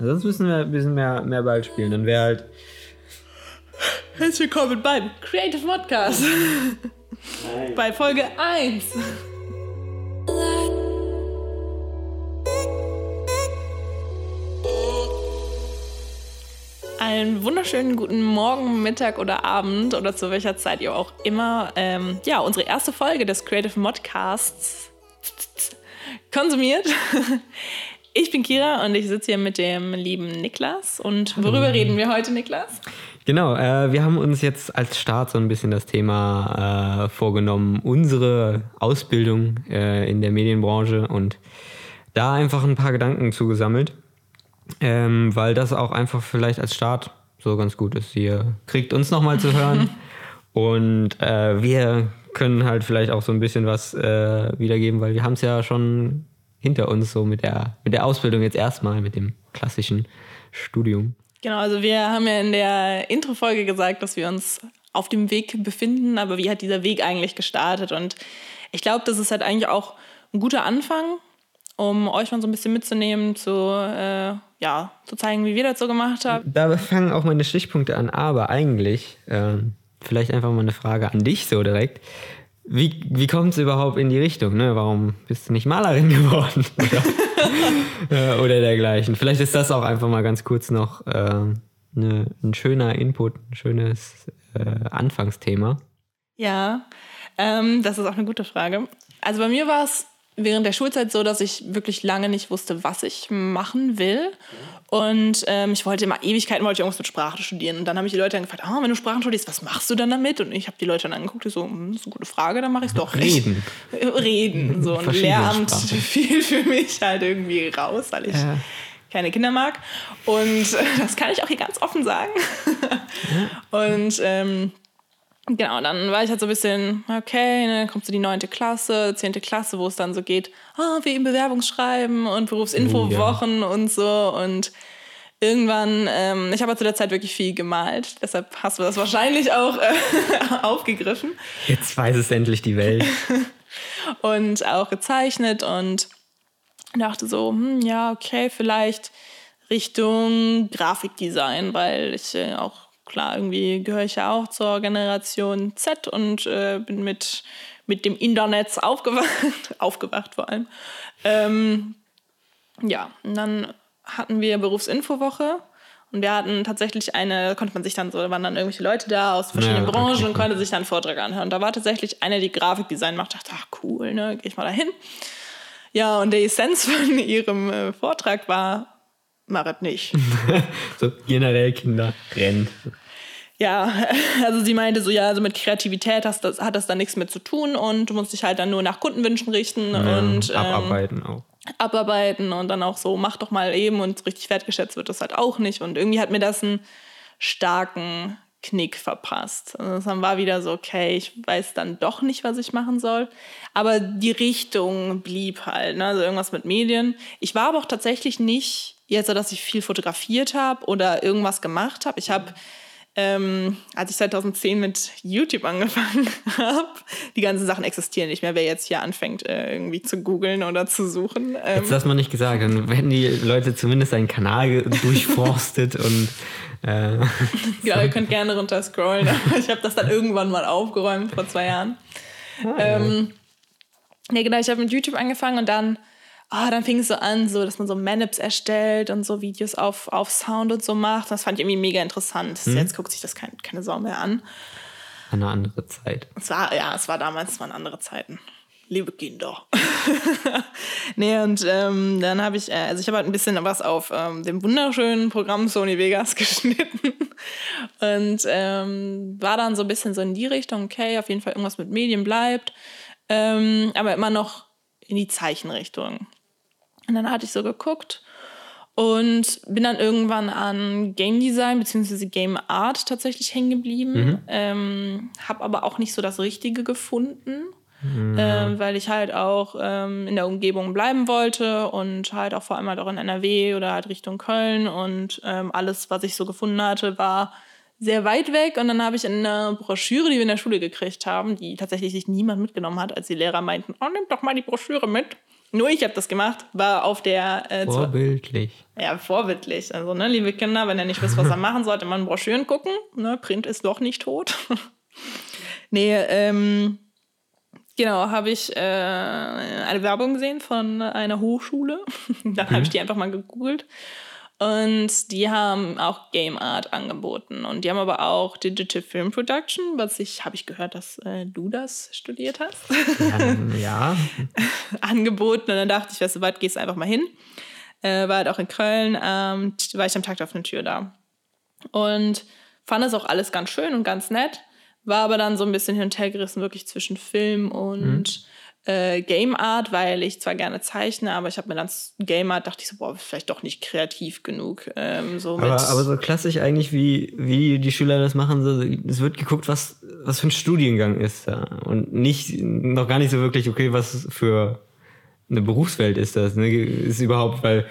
Sonst müssen wir ein bisschen mehr, mehr Ball spielen. Dann wäre halt. Herzlich willkommen beim Creative Podcast. Bei Folge 1. Einen wunderschönen guten Morgen, Mittag oder Abend oder zu welcher Zeit ihr auch immer ähm, ja, unsere erste Folge des Creative Modcasts konsumiert. Ich bin Kira und ich sitze hier mit dem lieben Niklas. Und worüber Hallo. reden wir heute, Niklas? Genau, äh, wir haben uns jetzt als Start so ein bisschen das Thema äh, vorgenommen, unsere Ausbildung äh, in der Medienbranche und da einfach ein paar Gedanken zugesammelt, ähm, weil das auch einfach vielleicht als Start so ganz gut ist. Ihr kriegt uns nochmal zu hören und äh, wir können halt vielleicht auch so ein bisschen was äh, wiedergeben, weil wir haben es ja schon hinter uns, so mit der, mit der Ausbildung jetzt erstmal, mit dem klassischen Studium. Genau, also wir haben ja in der Intro-Folge gesagt, dass wir uns auf dem Weg befinden, aber wie hat dieser Weg eigentlich gestartet? Und ich glaube, das ist halt eigentlich auch ein guter Anfang, um euch mal so ein bisschen mitzunehmen, zu, äh, ja, zu zeigen, wie wir das so gemacht haben. Da fangen auch meine Stichpunkte an, aber eigentlich, äh, vielleicht einfach mal eine Frage an dich so direkt. Wie, wie kommt es überhaupt in die Richtung? Ne? Warum bist du nicht Malerin geworden? Oder, äh, oder dergleichen. Vielleicht ist das auch einfach mal ganz kurz noch äh, ne, ein schöner Input, ein schönes äh, Anfangsthema. Ja, ähm, das ist auch eine gute Frage. Also bei mir war es während der Schulzeit so, dass ich wirklich lange nicht wusste, was ich machen will. Und ähm, ich wollte immer Ewigkeiten wollte ich irgendwas mit Sprache studieren. Und dann habe ich die Leute dann gefragt, oh, wenn du Sprachen studierst, was machst du dann damit? Und ich habe die Leute dann angeguckt, die so, hm, das ist eine gute Frage, dann mache ich es doch. Reden. Reden. So ein Lehramt fiel für mich halt irgendwie raus, weil ich ja. keine Kinder mag. Und äh, das kann ich auch hier ganz offen sagen. Ja. Und ähm, Genau, dann war ich halt so ein bisschen, okay, ne, dann kommst du die neunte Klasse, zehnte Klasse, wo es dann so geht, oh, wie im Bewerbungsschreiben und Berufsinfowochen oh, ja. und so. Und irgendwann, ähm, ich habe zu der Zeit wirklich viel gemalt, deshalb hast du das wahrscheinlich auch äh, aufgegriffen. Jetzt weiß es endlich die Welt. und auch gezeichnet und dachte so, hm, ja, okay, vielleicht Richtung Grafikdesign, weil ich äh, auch klar, irgendwie gehöre ich ja auch zur Generation Z und äh, bin mit, mit dem Internet aufgewacht, aufgewacht vor allem. Ähm, ja, und dann hatten wir Berufsinfowoche und wir hatten tatsächlich eine, konnte man sich dann so, da waren dann irgendwelche Leute da aus verschiedenen ja, Branchen und konnte sich dann Vortrag anhören. Und da war tatsächlich eine, die Grafikdesign macht, dachte, ach cool, ne, gehe ich mal dahin. Ja, und der Essenz von ihrem äh, Vortrag war, es nicht. so generell Kinder rennen. Ja, also sie meinte so, ja, also mit Kreativität hast das, hat das dann nichts mit zu tun und du musst dich halt dann nur nach Kundenwünschen richten ja, und ähm, abarbeiten auch. Abarbeiten und dann auch so, mach doch mal eben und richtig wertgeschätzt wird das halt auch nicht. Und irgendwie hat mir das einen starken Knick verpasst. Also dann war wieder so, okay, ich weiß dann doch nicht, was ich machen soll. Aber die Richtung blieb halt, ne? also irgendwas mit Medien. Ich war aber auch tatsächlich nicht jetzt dass ich viel fotografiert habe oder irgendwas gemacht habe. Ich habe ähm, als ich 2010 mit YouTube angefangen habe, die ganzen Sachen existieren nicht mehr. Wer jetzt hier anfängt, äh, irgendwie zu googeln oder zu suchen. Ähm, jetzt hast du nicht gesagt, dann hätten die Leute zumindest einen Kanal durchforstet und. Äh, genau, ihr könnt gerne runter scrollen. ich habe das dann irgendwann mal aufgeräumt vor zwei Jahren. Ah, ähm, ja, genau, ich habe mit YouTube angefangen und dann oh, dann fing es so an, so, dass man so Manips erstellt und so Videos auf, auf Sound und so macht. Das fand ich irgendwie mega interessant. Mhm. Jetzt guckt sich das kein, keine Sau mehr an. Eine andere Zeit. Es war, ja, es war damals, es waren andere Zeiten. Liebe Kinder. nee, und ähm, dann habe ich, äh, also ich habe halt ein bisschen was auf ähm, dem wunderschönen Programm Sony Vegas geschnitten. und ähm, war dann so ein bisschen so in die Richtung, okay, auf jeden Fall irgendwas mit Medien bleibt. Ähm, aber immer noch in die Zeichenrichtung. Und dann hatte ich so geguckt und bin dann irgendwann an Game Design bzw. Game Art tatsächlich hängen geblieben. Mhm. Ähm, habe aber auch nicht so das Richtige gefunden. Mhm. Ähm, weil ich halt auch ähm, in der Umgebung bleiben wollte und halt auch vor allem halt auch in NRW oder halt Richtung Köln und ähm, alles, was ich so gefunden hatte, war sehr weit weg und dann habe ich in einer Broschüre, die wir in der Schule gekriegt haben, die tatsächlich sich niemand mitgenommen hat, als die Lehrer meinten, oh, nimm doch mal die Broschüre mit, nur ich habe das gemacht, war auf der. Äh, vorbildlich. Ja, vorbildlich. Also, ne, liebe Kinder, wenn ihr nicht wisst, was ihr machen sollt, man Broschüren gucken. Ne, Print ist doch nicht tot. nee, ähm, genau, habe ich äh, eine Werbung gesehen von einer Hochschule. Dann mhm. habe ich die einfach mal gegoogelt. Und die haben auch Game Art angeboten. Und die haben aber auch Digital Film Production, was ich, habe ich gehört, dass äh, du das studiert hast. Ja. ja. angeboten. Und dann dachte ich, weißt du, weit gehst du einfach mal hin. Äh, war halt auch in Köln, ähm, war ich am Tag auf eine Tür da. Und fand das auch alles ganz schön und ganz nett. War aber dann so ein bisschen hin und her gerissen, wirklich zwischen Film und mhm äh, Game Art, weil ich zwar gerne zeichne, aber ich habe mir dann Game Art, dachte ich so, boah, vielleicht doch nicht kreativ genug. Ähm, so aber, aber, so klassisch eigentlich, wie, wie die Schüler das machen, so, es wird geguckt, was, was für ein Studiengang ist da. Und nicht, noch gar nicht so wirklich, okay, was für eine Berufswelt ist das? Ne? Ist überhaupt, weil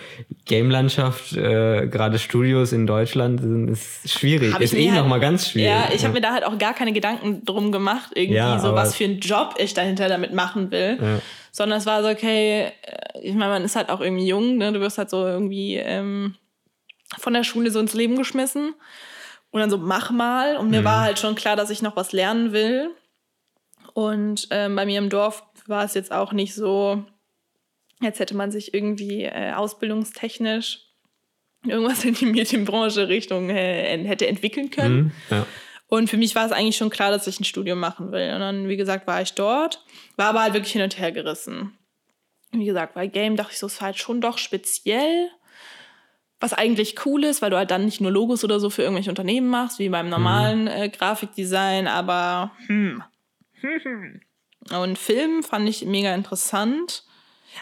Game-Landschaft, äh, gerade Studios in Deutschland, sind, ist schwierig. Hab ist eh halt, nochmal ganz schwierig. Ja, ich ja. habe mir da halt auch gar keine Gedanken drum gemacht, irgendwie ja, so, was für einen Job ich dahinter damit machen will. Ja. Sondern es war so, okay, äh, ich meine, man ist halt auch irgendwie jung, ne? du wirst halt so irgendwie ähm, von der Schule so ins Leben geschmissen. Und dann so, mach mal. Und mir mhm. war halt schon klar, dass ich noch was lernen will. Und ähm, bei mir im Dorf war es jetzt auch nicht so, Jetzt hätte man sich irgendwie äh, ausbildungstechnisch irgendwas in die Medienbranche Richtung äh, hätte entwickeln können. Mhm, ja. Und für mich war es eigentlich schon klar, dass ich ein Studium machen will. Und dann, wie gesagt, war ich dort, war aber halt wirklich hin und her gerissen. Wie gesagt, bei Game dachte ich so, es war halt schon doch speziell, was eigentlich cool ist, weil du halt dann nicht nur Logos oder so für irgendwelche Unternehmen machst, wie beim normalen mhm. äh, Grafikdesign, aber hm. Und Film fand ich mega interessant.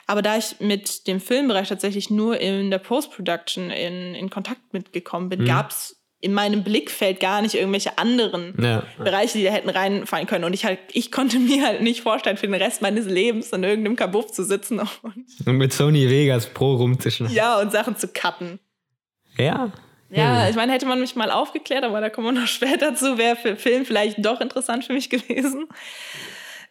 Aber da ich mit dem Filmbereich tatsächlich nur in der Post-Production in, in Kontakt mitgekommen bin, mhm. gab es in meinem Blickfeld gar nicht irgendwelche anderen ja. Bereiche, die da hätten reinfallen können. Und ich halt, ich konnte mir halt nicht vorstellen, für den Rest meines Lebens in irgendeinem Kabuff zu sitzen und, und mit Sony Vegas Pro rumzuschneiden. Ja, und Sachen zu cutten. Ja. Ja, ich meine, hätte man mich mal aufgeklärt, aber da kommen wir noch später zu, wäre für Film vielleicht doch interessant für mich gewesen.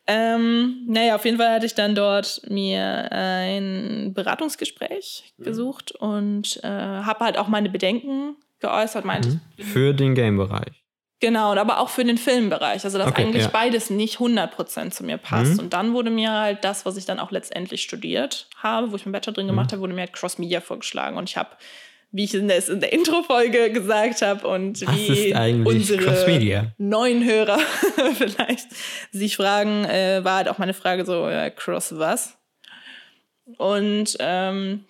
Ähm, naja, auf jeden Fall hatte ich dann dort mir ein Beratungsgespräch mhm. gesucht und äh, habe halt auch meine Bedenken geäußert. Meinte, mhm. Für den Game-Bereich. Genau, aber auch für den Filmbereich. Also, dass okay, eigentlich ja. beides nicht 100% zu mir passt. Mhm. Und dann wurde mir halt das, was ich dann auch letztendlich studiert habe, wo ich meinen Bachelor drin gemacht mhm. habe, wurde mir halt Cross-Media vorgeschlagen. Und ich habe wie ich es in der Intro-Folge gesagt habe und Was wie unsere neuen Hörer vielleicht sich fragen, äh, war halt auch meine Frage so, äh, Cross was? Und ähm,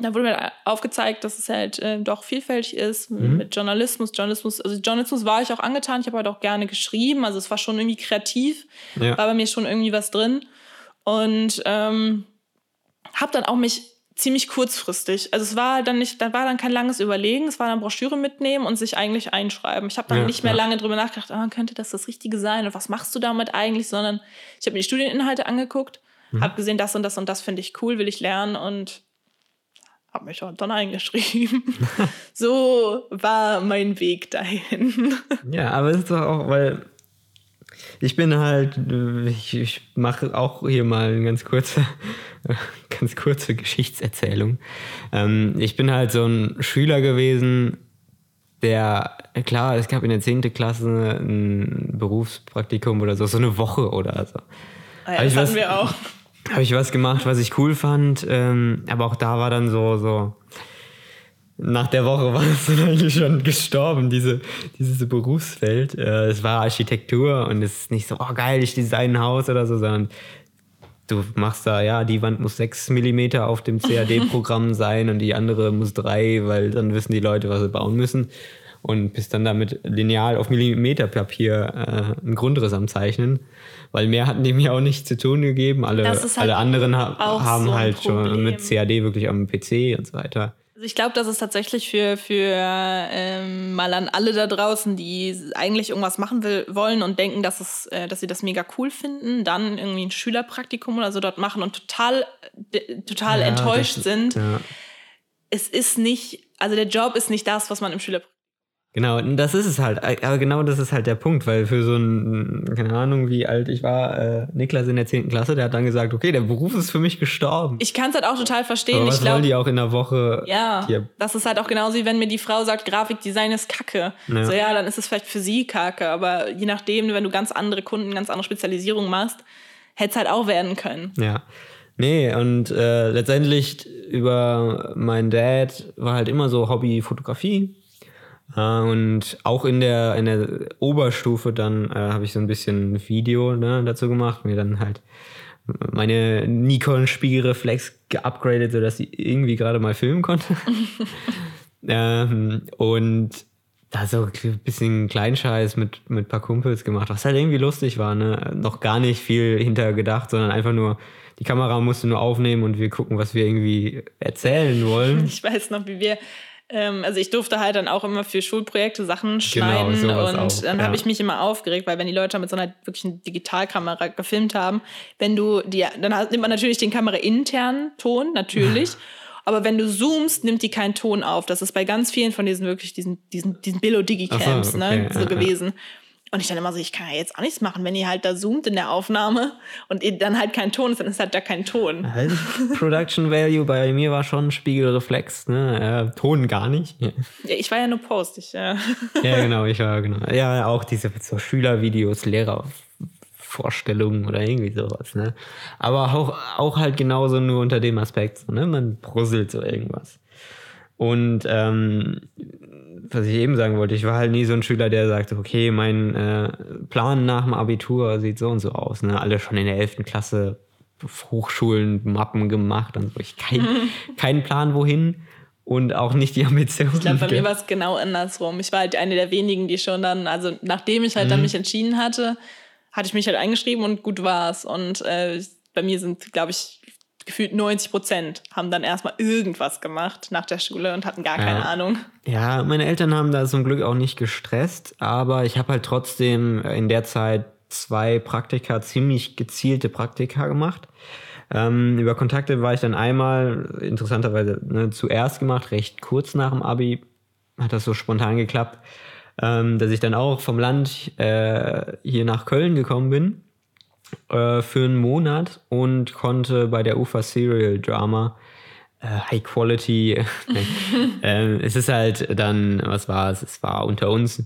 da wurde mir aufgezeigt, dass es halt äh, doch vielfältig ist mhm. mit Journalismus. Journalismus, also Journalismus war ich auch angetan. Ich habe halt auch gerne geschrieben. Also es war schon irgendwie kreativ, ja. war bei mir schon irgendwie was drin. Und ähm, habe dann auch mich ziemlich kurzfristig. Also es war dann nicht, da war dann kein langes Überlegen, es war dann Broschüre mitnehmen und sich eigentlich einschreiben. Ich habe dann ja, nicht mehr ja. lange drüber nachgedacht, ah, könnte das das Richtige sein und was machst du damit eigentlich, sondern ich habe mir die Studieninhalte angeguckt, mhm. habe gesehen, das und das und das finde ich cool, will ich lernen und habe mich dann eingeschrieben. so war mein Weg dahin. ja, aber es ist doch auch, weil ich bin halt, ich, ich mache auch hier mal eine ganz kurze, ganz kurze Geschichtserzählung. Ähm, ich bin halt so ein Schüler gewesen, der, klar, es gab in der 10. Klasse ein Berufspraktikum oder so, so eine Woche oder so. Ah ja, das hatten was, wir auch. Habe ich was gemacht, was ich cool fand, ähm, aber auch da war dann so, so, nach der Woche war es dann eigentlich schon gestorben, diese, dieses Berufsfeld. Äh, es war Architektur und es ist nicht so, oh geil, ich design ein Haus oder so, sondern du machst da, ja, die Wand muss 6 mm auf dem CAD-Programm sein und die andere muss 3, weil dann wissen die Leute, was sie bauen müssen. Und bist dann damit lineal auf Millimeterpapier äh, einen Grundriss am Zeichnen. Weil mehr hatten die mir auch nicht zu tun gegeben. Alle, halt alle anderen ha haben so halt schon mit CAD wirklich am PC und so weiter. Also ich glaube, das ist tatsächlich für, für ähm, mal an alle da draußen, die eigentlich irgendwas machen will, wollen und denken, dass, es, äh, dass sie das mega cool finden, dann irgendwie ein Schülerpraktikum oder so dort machen und total, total ja, enttäuscht das, sind. Ja. Es ist nicht, also der Job ist nicht das, was man im Schülerpraktikum Genau, das ist es halt. Aber genau das ist halt der Punkt, weil für so ein, keine Ahnung, wie alt ich war, äh, Niklas in der 10. Klasse, der hat dann gesagt, okay, der Beruf ist für mich gestorben. Ich kann es halt auch total verstehen. Aber was ich glaub, wollen die auch in der Woche? Ja, hier? das ist halt auch genauso wie wenn mir die Frau sagt, Grafikdesign ist kacke. Ja. So ja, dann ist es vielleicht für sie kacke, aber je nachdem, wenn du ganz andere Kunden, ganz andere Spezialisierungen machst, hätte es halt auch werden können. Ja. Nee, und äh, letztendlich über meinen Dad war halt immer so Hobby Fotografie. Äh, und auch in der, in der Oberstufe dann äh, habe ich so ein bisschen Video ne, dazu gemacht, mir dann halt meine Nikon Spiegelreflex geupgradet, sodass sie irgendwie gerade mal filmen konnte. ähm, und da so ein bisschen Kleinscheiß mit, mit ein paar Kumpels gemacht, was halt irgendwie lustig war. Ne? Noch gar nicht viel hinter gedacht, sondern einfach nur, die Kamera musste nur aufnehmen und wir gucken, was wir irgendwie erzählen wollen. Ich weiß noch, wie wir, ähm, also ich durfte halt dann auch immer für Schulprojekte Sachen schneiden sowas und auch, dann ja. habe ich mich immer aufgeregt, weil wenn die Leute mit so einer wirklichen Digitalkamera gefilmt haben, wenn du die, dann nimmt man natürlich den Kamera-internen Ton, natürlich. Aber wenn du zoomst, nimmt die keinen Ton auf. Das ist bei ganz vielen von diesen wirklich diesen, diesen, diesen Billo-Digi-Cams Ach so, ne, okay, so ja, ja. Und ich dann immer so, ich kann ja jetzt auch nichts machen. Wenn ihr halt da zoomt in der Aufnahme und ihr dann halt kein Ton ist, dann ist halt da kein Ton. Halt, Production Value bei mir war schon Spiegelreflex, ne? Äh, Ton gar nicht. Ja. Ja, ich war ja nur Post. Ich, äh, ja, genau, ich war genau. Ja, auch diese so Schülervideos, Lehrervorstellungen oder irgendwie sowas, ne? Aber auch, auch halt genauso nur unter dem Aspekt, so, ne? Man brüsselt so irgendwas. Und ähm, was ich eben sagen wollte, ich war halt nie so ein Schüler, der sagte, okay, mein äh, Plan nach dem Abitur sieht so und so aus. Ne? Alle schon in der 11. Klasse Hochschulen, Mappen gemacht und so. Ich kein, keinen Plan wohin und auch nicht die Ambition. Ich glaube, bei mir war es genau andersrum. Ich war halt eine der wenigen, die schon dann, also nachdem ich halt dann mich entschieden hatte, hatte ich mich halt eingeschrieben und gut war's. Und äh, bei mir sind, glaube ich, gefühlt 90 Prozent haben dann erstmal irgendwas gemacht nach der Schule und hatten gar keine Ja. Ahnung. Ja, meine Eltern haben da zum Glück auch nicht gestresst, aber ich habe halt trotzdem in der Zeit zwei Praktika, ziemlich gezielte Praktika gemacht. Ähm, über Kontakte war ich dann einmal, interessanterweise ne, zuerst gemacht, recht kurz nach dem Abi, hat das so spontan geklappt, ähm, dass ich dann auch vom Land äh, hier nach Köln gekommen bin äh, für einen Monat und konnte bei der UFA Serial Drama äh, High Quality. ähm, es ist halt dann, was war es? Es war unter uns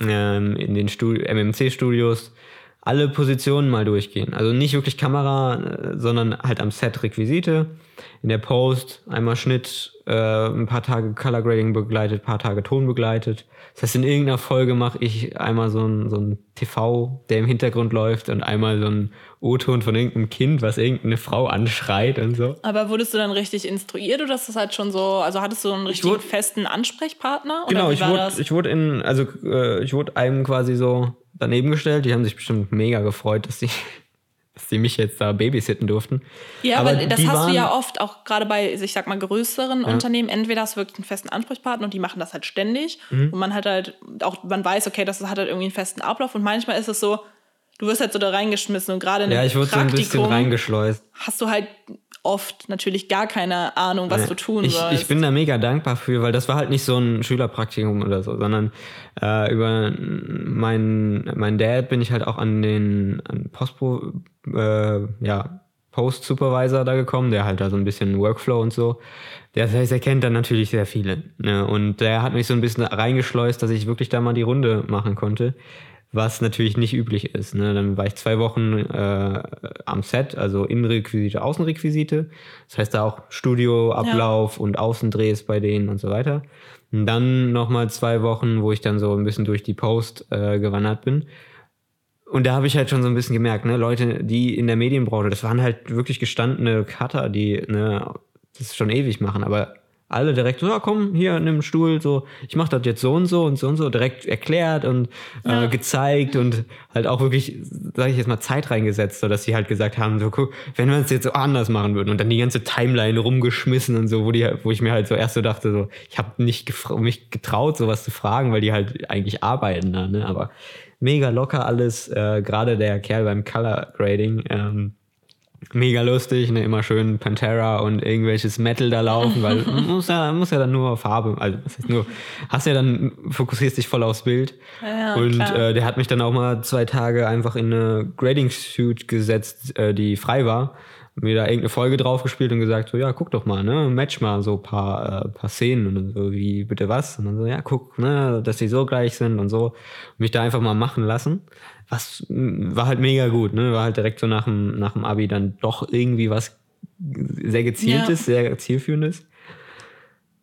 ähm, in den Studi MMC-Studios alle Positionen mal durchgehen. Also nicht wirklich Kamera, äh, sondern halt am Set Requisite. In der Post einmal Schnitt, äh, ein paar Tage Color Grading begleitet, ein paar Tage Ton begleitet. Das heißt, in irgendeiner Folge mache ich einmal so ein, so ein TV, der im Hintergrund läuft und einmal so ein O-Ton von irgendeinem Kind, was irgendeine Frau anschreit und so. Aber wurdest du dann richtig instruiert oder ist das halt schon so, also hattest du einen richtigen wurde- festen Ansprechpartner? Oder Genau, ich wurde, das? ich wurde in, also äh, ich wurde einem quasi so daneben gestellt. Die haben sich bestimmt mega gefreut, dass die, dass die mich jetzt da babysitten durften. Ja, Aber aber das hast waren- du ja oft auch gerade bei, ich sag mal, größeren Unternehmen. Entweder hast du wirklich einen festen Ansprechpartner und die machen das halt ständig. Mhm. Und man hat halt auch, man weiß, okay, das hat halt irgendwie einen festen Ablauf. Und manchmal ist es so, du wirst halt so da reingeschmissen und gerade in Ja, ich wurde so ein bisschen reingeschleust. hast du halt oft natürlich gar keine Ahnung, was du tun ich, sollst. ich bin da mega dankbar für, weil das war halt nicht so ein Schülerpraktikum oder so, sondern äh, über meinen mein Dad bin ich halt auch an den an Postpro, äh, ja, Post-Supervisor da gekommen, der halt da so ein bisschen Workflow und so. Der, das heißt, er kennt dann natürlich sehr viele. Ne? Und der hat mich so ein bisschen reingeschleust, dass ich wirklich da mal die Runde machen konnte. Was natürlich nicht üblich ist. Ne? Dann war ich zwei Wochen äh, am Set, also Innenrequisite, Außenrequisite. Das heißt da auch Studioablauf und Außendrehs bei denen und so weiter. Und dann nochmal zwei Wochen, wo ich dann so ein bisschen durch die Post äh, gewandert bin. Und da habe ich halt schon so ein bisschen gemerkt, ne, Leute, die in der Medienbranche, das waren halt wirklich gestandene Cutter, die ne, das schon ewig machen, aber alle direkt so, ja, komm, hier, nimm einen Stuhl, so, ich mache das jetzt so und so und so und so, direkt erklärt und Ja. äh, gezeigt und halt auch wirklich, sage ich jetzt mal, Zeit reingesetzt, so dass sie halt gesagt haben, so, guck, wenn wir es jetzt so anders machen würden und dann die ganze Timeline rumgeschmissen und so, wo die, wo ich mir halt so erst so dachte, so, ich habe nicht mich getraut, sowas zu fragen, weil die halt eigentlich arbeiten da, ne, aber mega locker alles, äh, gerade der Kerl beim Color Grading, ähm, mega lustig, ne? immer schön Pantera und irgendwelches Metal da laufen, weil muss ja, muss ja dann nur Farbe, also nur, hast ja dann, fokussierst dich voll aufs Bild. Ja, und äh, der hat mich dann auch mal zwei Tage einfach in eine Grading-Suit gesetzt, äh, die frei war. Mir da irgendeine Folge drauf gespielt und gesagt, so, ja, guck doch mal, ne, match mal so ein paar, äh, paar Szenen und so, wie, bitte was? Und dann so, ja, guck, ne, dass die so gleich sind und so. Und mich da einfach mal machen lassen. Was war halt mega gut, ne, war halt direkt so nach dem, nach dem Abi dann doch irgendwie was sehr gezieltes, sehr zielführendes.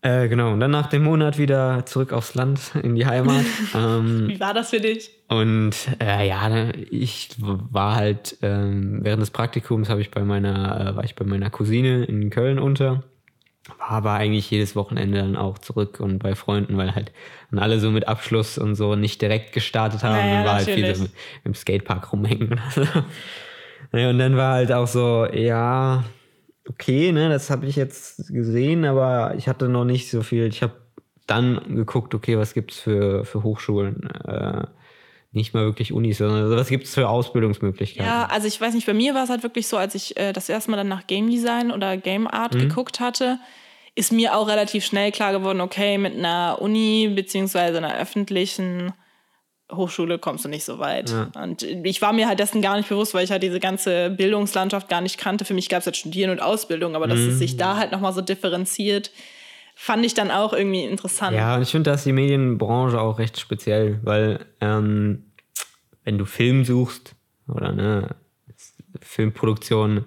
Äh, genau, und dann nach dem Monat wieder zurück aufs Land, in die Heimat. ähm, Wie war das für dich? und äh, ja, ne, ich war halt ähm, während des Praktikums habe ich bei meiner äh, war ich bei meiner Cousine in Köln unter. War aber eigentlich jedes Wochenende dann auch zurück und bei Freunden, weil halt dann alle so mit Abschluss und so nicht direkt gestartet haben. Ja, ja, und war halt viel natürlich. so im Skatepark rumhängen oder so. Ja, und dann war halt auch so, ja, okay, ne, das habe ich jetzt gesehen, aber ich hatte noch nicht so viel. Ich habe dann geguckt, okay, was gibt's für, für Hochschulen? Äh, nicht mal wirklich Unis, sondern was gibt's für Ausbildungsmöglichkeiten? Ja, also ich weiß nicht, bei mir war es halt wirklich so, als ich äh, das erste Mal dann nach Game Design oder Game Art Mhm. geguckt hatte, ist mir auch relativ schnell klar geworden, okay, mit einer Uni beziehungsweise einer öffentlichen Hochschule kommst du nicht so weit. Ja. Und ich war mir halt dessen gar nicht bewusst, weil ich halt diese ganze Bildungslandschaft gar nicht kannte. Für mich gab es halt Studieren und Ausbildung, aber dass Mhm. es sich da halt nochmal so differenziert, fand ich dann auch irgendwie interessant. Ja, und ich finde, da ist die Medienbranche auch recht speziell, weil ähm, wenn du Film suchst oder ne, Filmproduktion,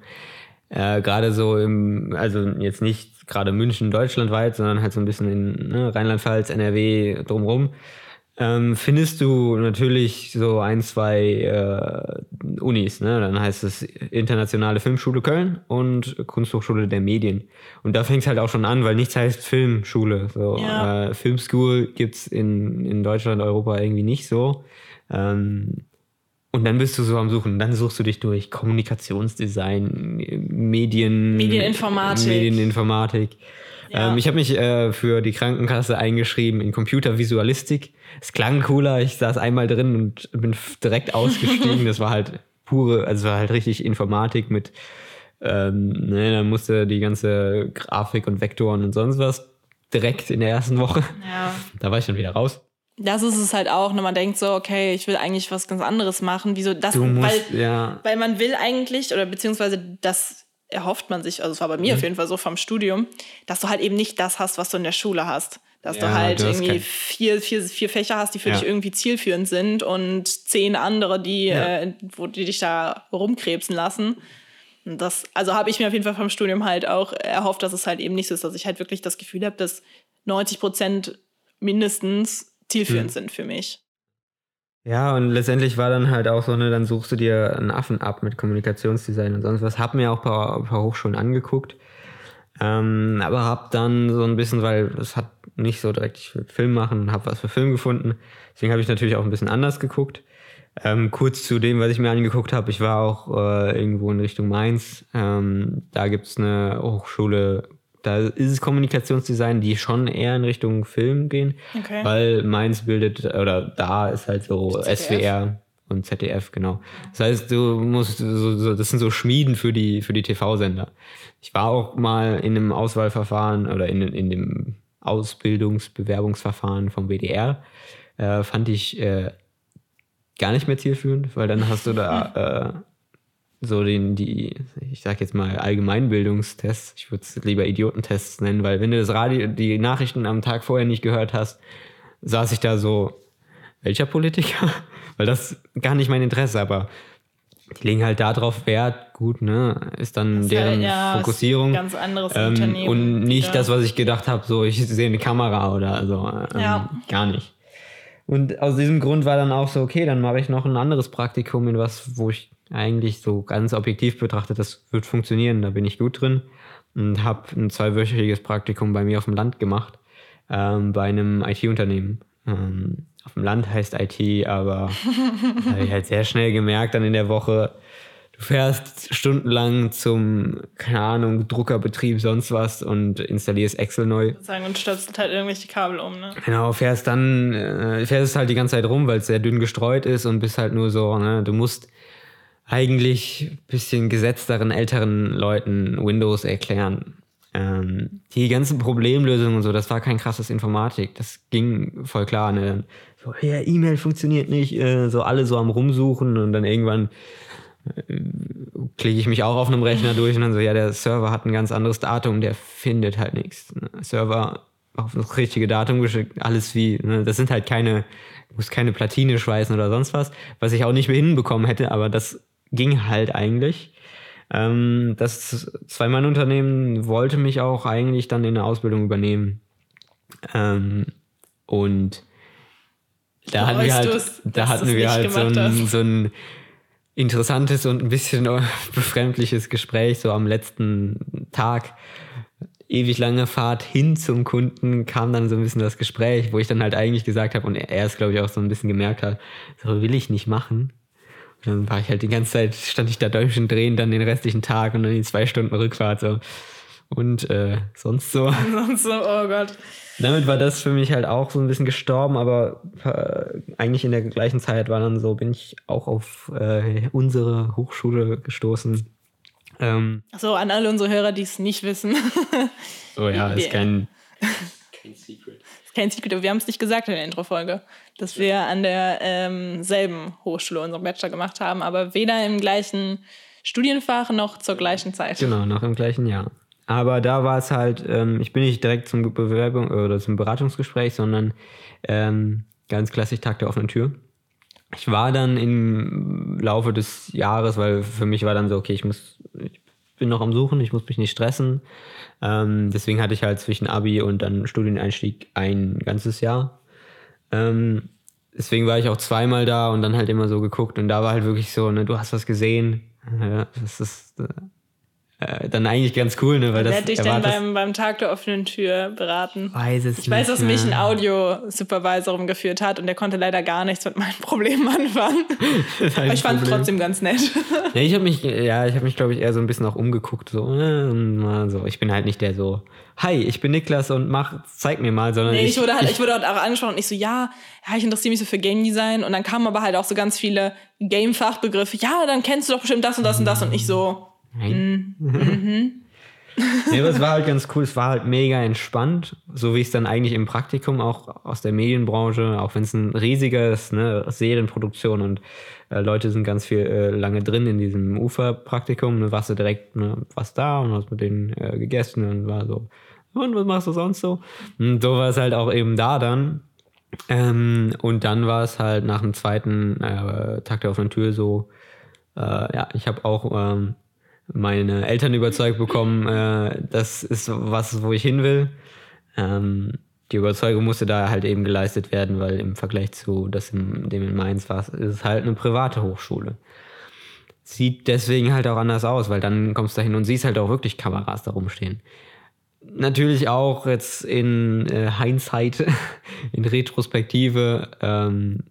äh, gerade so im, also jetzt nicht gerade München deutschlandweit, sondern halt so ein bisschen in ne, Rheinland-Pfalz, NRW drumrum, ähm, findest du natürlich so ein, zwei äh, Unis. Ne? Dann heißt es Internationale Filmschule Köln und Kunsthochschule der Medien. Und da fängt es halt auch schon an, weil nichts heißt Filmschule. So, Ja. äh, Filmschool gibt's in, in Deutschland, Europa irgendwie nicht so. Ähm, und dann bist du so am Suchen. Dann suchst du dich durch Kommunikationsdesign, Medien, Medieninformatik. Medieninformatik. Ja. Ähm, ich habe mich äh, für die Krankenkasse eingeschrieben in Computervisualistik. Es klang cooler. Ich saß einmal drin und bin direkt ausgestiegen. das war halt pure, also es war halt richtig Informatik mit, ähm, ne, dann musste die ganze Grafik und Vektoren und sonst was direkt in der ersten Woche. Ja. Da war ich dann wieder raus. Das ist es halt auch, ne? man denkt so, okay, ich will eigentlich was ganz anderes machen. Wieso das? Du musst, weil, ja, weil man will eigentlich, oder beziehungsweise das erhofft man sich, also es war bei mir Mhm. auf jeden Fall so vom Studium, dass du halt eben nicht das hast, was du in der Schule hast. Dass du Ja, halt du irgendwie vier, vier, vier Fächer hast, die für Ja. dich irgendwie zielführend sind und zehn andere, die, Ja. äh, wo die dich da rumkrebsen lassen. Und das, also habe ich mir auf jeden Fall vom Studium halt auch erhofft, dass es halt eben nicht so ist, dass ich halt wirklich das Gefühl habe, dass 90 Prozent mindestens zielführend Mhm. sind für mich. Ja, und letztendlich war dann halt auch so, ne, dann suchst du dir einen Affen ab mit Kommunikationsdesign und sonst was. Hab mir auch ein paar, ein paar Hochschulen angeguckt. Ähm, aber hab dann so ein bisschen, weil das hat nicht so direkt, ich will Film machen, hab was für Film gefunden. Deswegen habe ich natürlich auch ein bisschen anders geguckt. Ähm, kurz zu dem, was ich mir angeguckt habe, ich war auch äh, irgendwo in Richtung Mainz. Ähm, da gibt's eine Hochschule, da ist es Kommunikationsdesign, die schon eher in Richtung Film gehen. Okay. Weil Mainz bildet, oder da ist halt so ZDF? SWR und ZDF, genau. Das heißt, du musst, so, so, das sind so Schmieden für die, für die TV-Sender. Ich war auch mal in einem Auswahlverfahren oder in, in dem Ausbildungsbewerbungsverfahren vom WDR. Äh, fand ich äh, gar nicht mehr zielführend, weil dann hast du da äh, so den, die, ich sag jetzt mal Allgemeinbildungstests, ich würde es lieber Idiotentests nennen, weil wenn du das Radio, die Nachrichten am Tag vorher nicht gehört hast, saß ich da so, welcher Politiker? weil das gar nicht mein Interesse, aber die legen halt darauf Wert, gut, ne, ist dann ist deren halt, ja, ist Fokussierung. ganz anderes ähm, Unternehmen und nicht wieder. das, was ich gedacht habe, so ich sehe eine Kamera oder so. Ähm, Ja. Gar nicht. Und aus diesem Grund war dann auch so, okay, dann mache ich noch ein anderes Praktikum in was, wo ich eigentlich so ganz objektiv betrachtet, das wird funktionieren, da bin ich gut drin. Und habe ein zweiwöchiges Praktikum bei mir auf dem Land gemacht, ähm, bei einem IT-Unternehmen. Ähm, auf dem Land heißt IT, aber habe ich halt sehr schnell gemerkt dann in der Woche, du fährst stundenlang zum, keine Ahnung, Druckerbetrieb, sonst was und installierst Excel neu. sagen und stöpselt halt irgendwelche Kabel um, ne? Genau, fährst dann, äh, fährst halt die ganze Zeit rum, weil es sehr dünn gestreut ist und bist halt nur so, ne, du musst eigentlich ein bisschen gesetzteren, älteren Leuten Windows erklären. Ähm, die ganzen Problemlösungen und so, das war kein krasses Informatik. Das ging voll klar. Ne? So, ja, E-Mail funktioniert nicht, äh, so alle so am Rumsuchen und dann irgendwann äh, klicke ich mich auch auf einem Rechner durch und dann so, ja, der Server hat ein ganz anderes Datum, der findet halt nichts. Ne? Server auf das richtige Datum geschickt, alles wie, ne? das sind halt keine, muss keine Platine schweißen oder sonst was, was ich auch nicht mehr hinbekommen hätte, aber das ging halt eigentlich. Ähm, das Zwei-Mann-Unternehmen wollte mich auch eigentlich dann in der Ausbildung übernehmen. Ähm, und da hatten wir halt, da hatten wir halt so ein, so ein interessantes und ein bisschen befremdliches Gespräch so am letzten Tag. Ewig lange Fahrt hin zum Kunden kam dann so ein bisschen das Gespräch, wo ich dann halt eigentlich gesagt habe und er es glaube ich auch so ein bisschen gemerkt hat, so will ich nicht machen. Dann war ich halt die ganze Zeit, stand ich da Däumchen drehen, dann den restlichen Tag und dann die zwei Stunden Rückfahrt so. Und äh, sonst so. sonst so, oh Gott. Damit war das für mich halt auch so ein bisschen gestorben, aber äh, eigentlich in der gleichen Zeit war dann so, bin ich auch auf äh, unsere Hochschule gestoßen. Ähm, so, an alle unsere Hörer, die es nicht wissen. oh ja, ist kein, kein Secret. Kein Secret, wir haben es nicht gesagt in der Intro-Folge, dass wir an derselben ähm, Hochschule unseren Bachelor gemacht haben, aber weder im gleichen Studienfach noch zur gleichen Zeit. Genau, noch im gleichen Jahr. Aber da war es halt, ähm, ich bin nicht direkt zum Bewerbung oder zum Beratungsgespräch, sondern ähm, ganz klassisch Tag der offenen Tür. Ich war dann im Laufe des Jahres, weil für mich war dann so, okay, ich muss, ich bin noch am Suchen, ich muss mich nicht stressen. Ähm, deswegen hatte ich halt zwischen Abi und dann Studieneinstieg ein ganzes Jahr. Ähm, deswegen war ich auch zweimal da und dann halt immer so geguckt und da war halt wirklich so, ne, du hast was gesehen. Ja, das ist, äh, dann eigentlich ganz cool, ne? Weil Wer hat dich denn beim, beim Tag der offenen Tür beraten? Weiß es ich weiß, dass mich ein Audio-Supervisor rumgeführt hat und der konnte leider gar nichts mit meinen Problemen anfangen. Aber ich fand es trotzdem ganz nett. ja, ich habe mich, ja, ich habe mich, glaube ich, eher so ein bisschen auch umgeguckt. So, äh, so. Ich bin halt nicht der so, hi, ich bin Niklas und mach, zeig mir mal, sondern. Nee, ich, ich wurde halt, ich, ich wurde halt auch angeschaut und ich so, ja, ja, ich interessiere mich so für Game Design und dann kamen aber halt auch so ganz viele Game-Fachbegriffe. Ja, dann kennst du doch bestimmt das und das und das und ich so Nein. Mhm. ja, aber es war halt ganz cool, es war halt mega entspannt, so wie es dann eigentlich im Praktikum auch aus der Medienbranche, auch wenn es ein riesiges, ne, Serienproduktion und äh, Leute sind ganz viel äh, lange drin in diesem Uferpraktikum, ne, warst du direkt ne, was da und hast mit denen äh, gegessen und war so, und was machst du sonst so? Und so war es halt auch eben da dann. Ähm, und dann war es halt nach dem zweiten äh, Tag der offenen Tür so, äh, ja, ich habe auch ähm, meine Eltern überzeugt bekommen, äh, das ist was, wo ich hin will. Ähm, die Überzeugung musste da halt eben geleistet werden, weil im Vergleich zu das in, dem in Mainz war, ist es halt eine private Hochschule. Sieht deswegen halt auch anders aus, weil dann kommst du da hin und siehst halt auch wirklich Kameras da rumstehen. Natürlich auch jetzt in äh, Hindsight, in Retrospektive, ähm,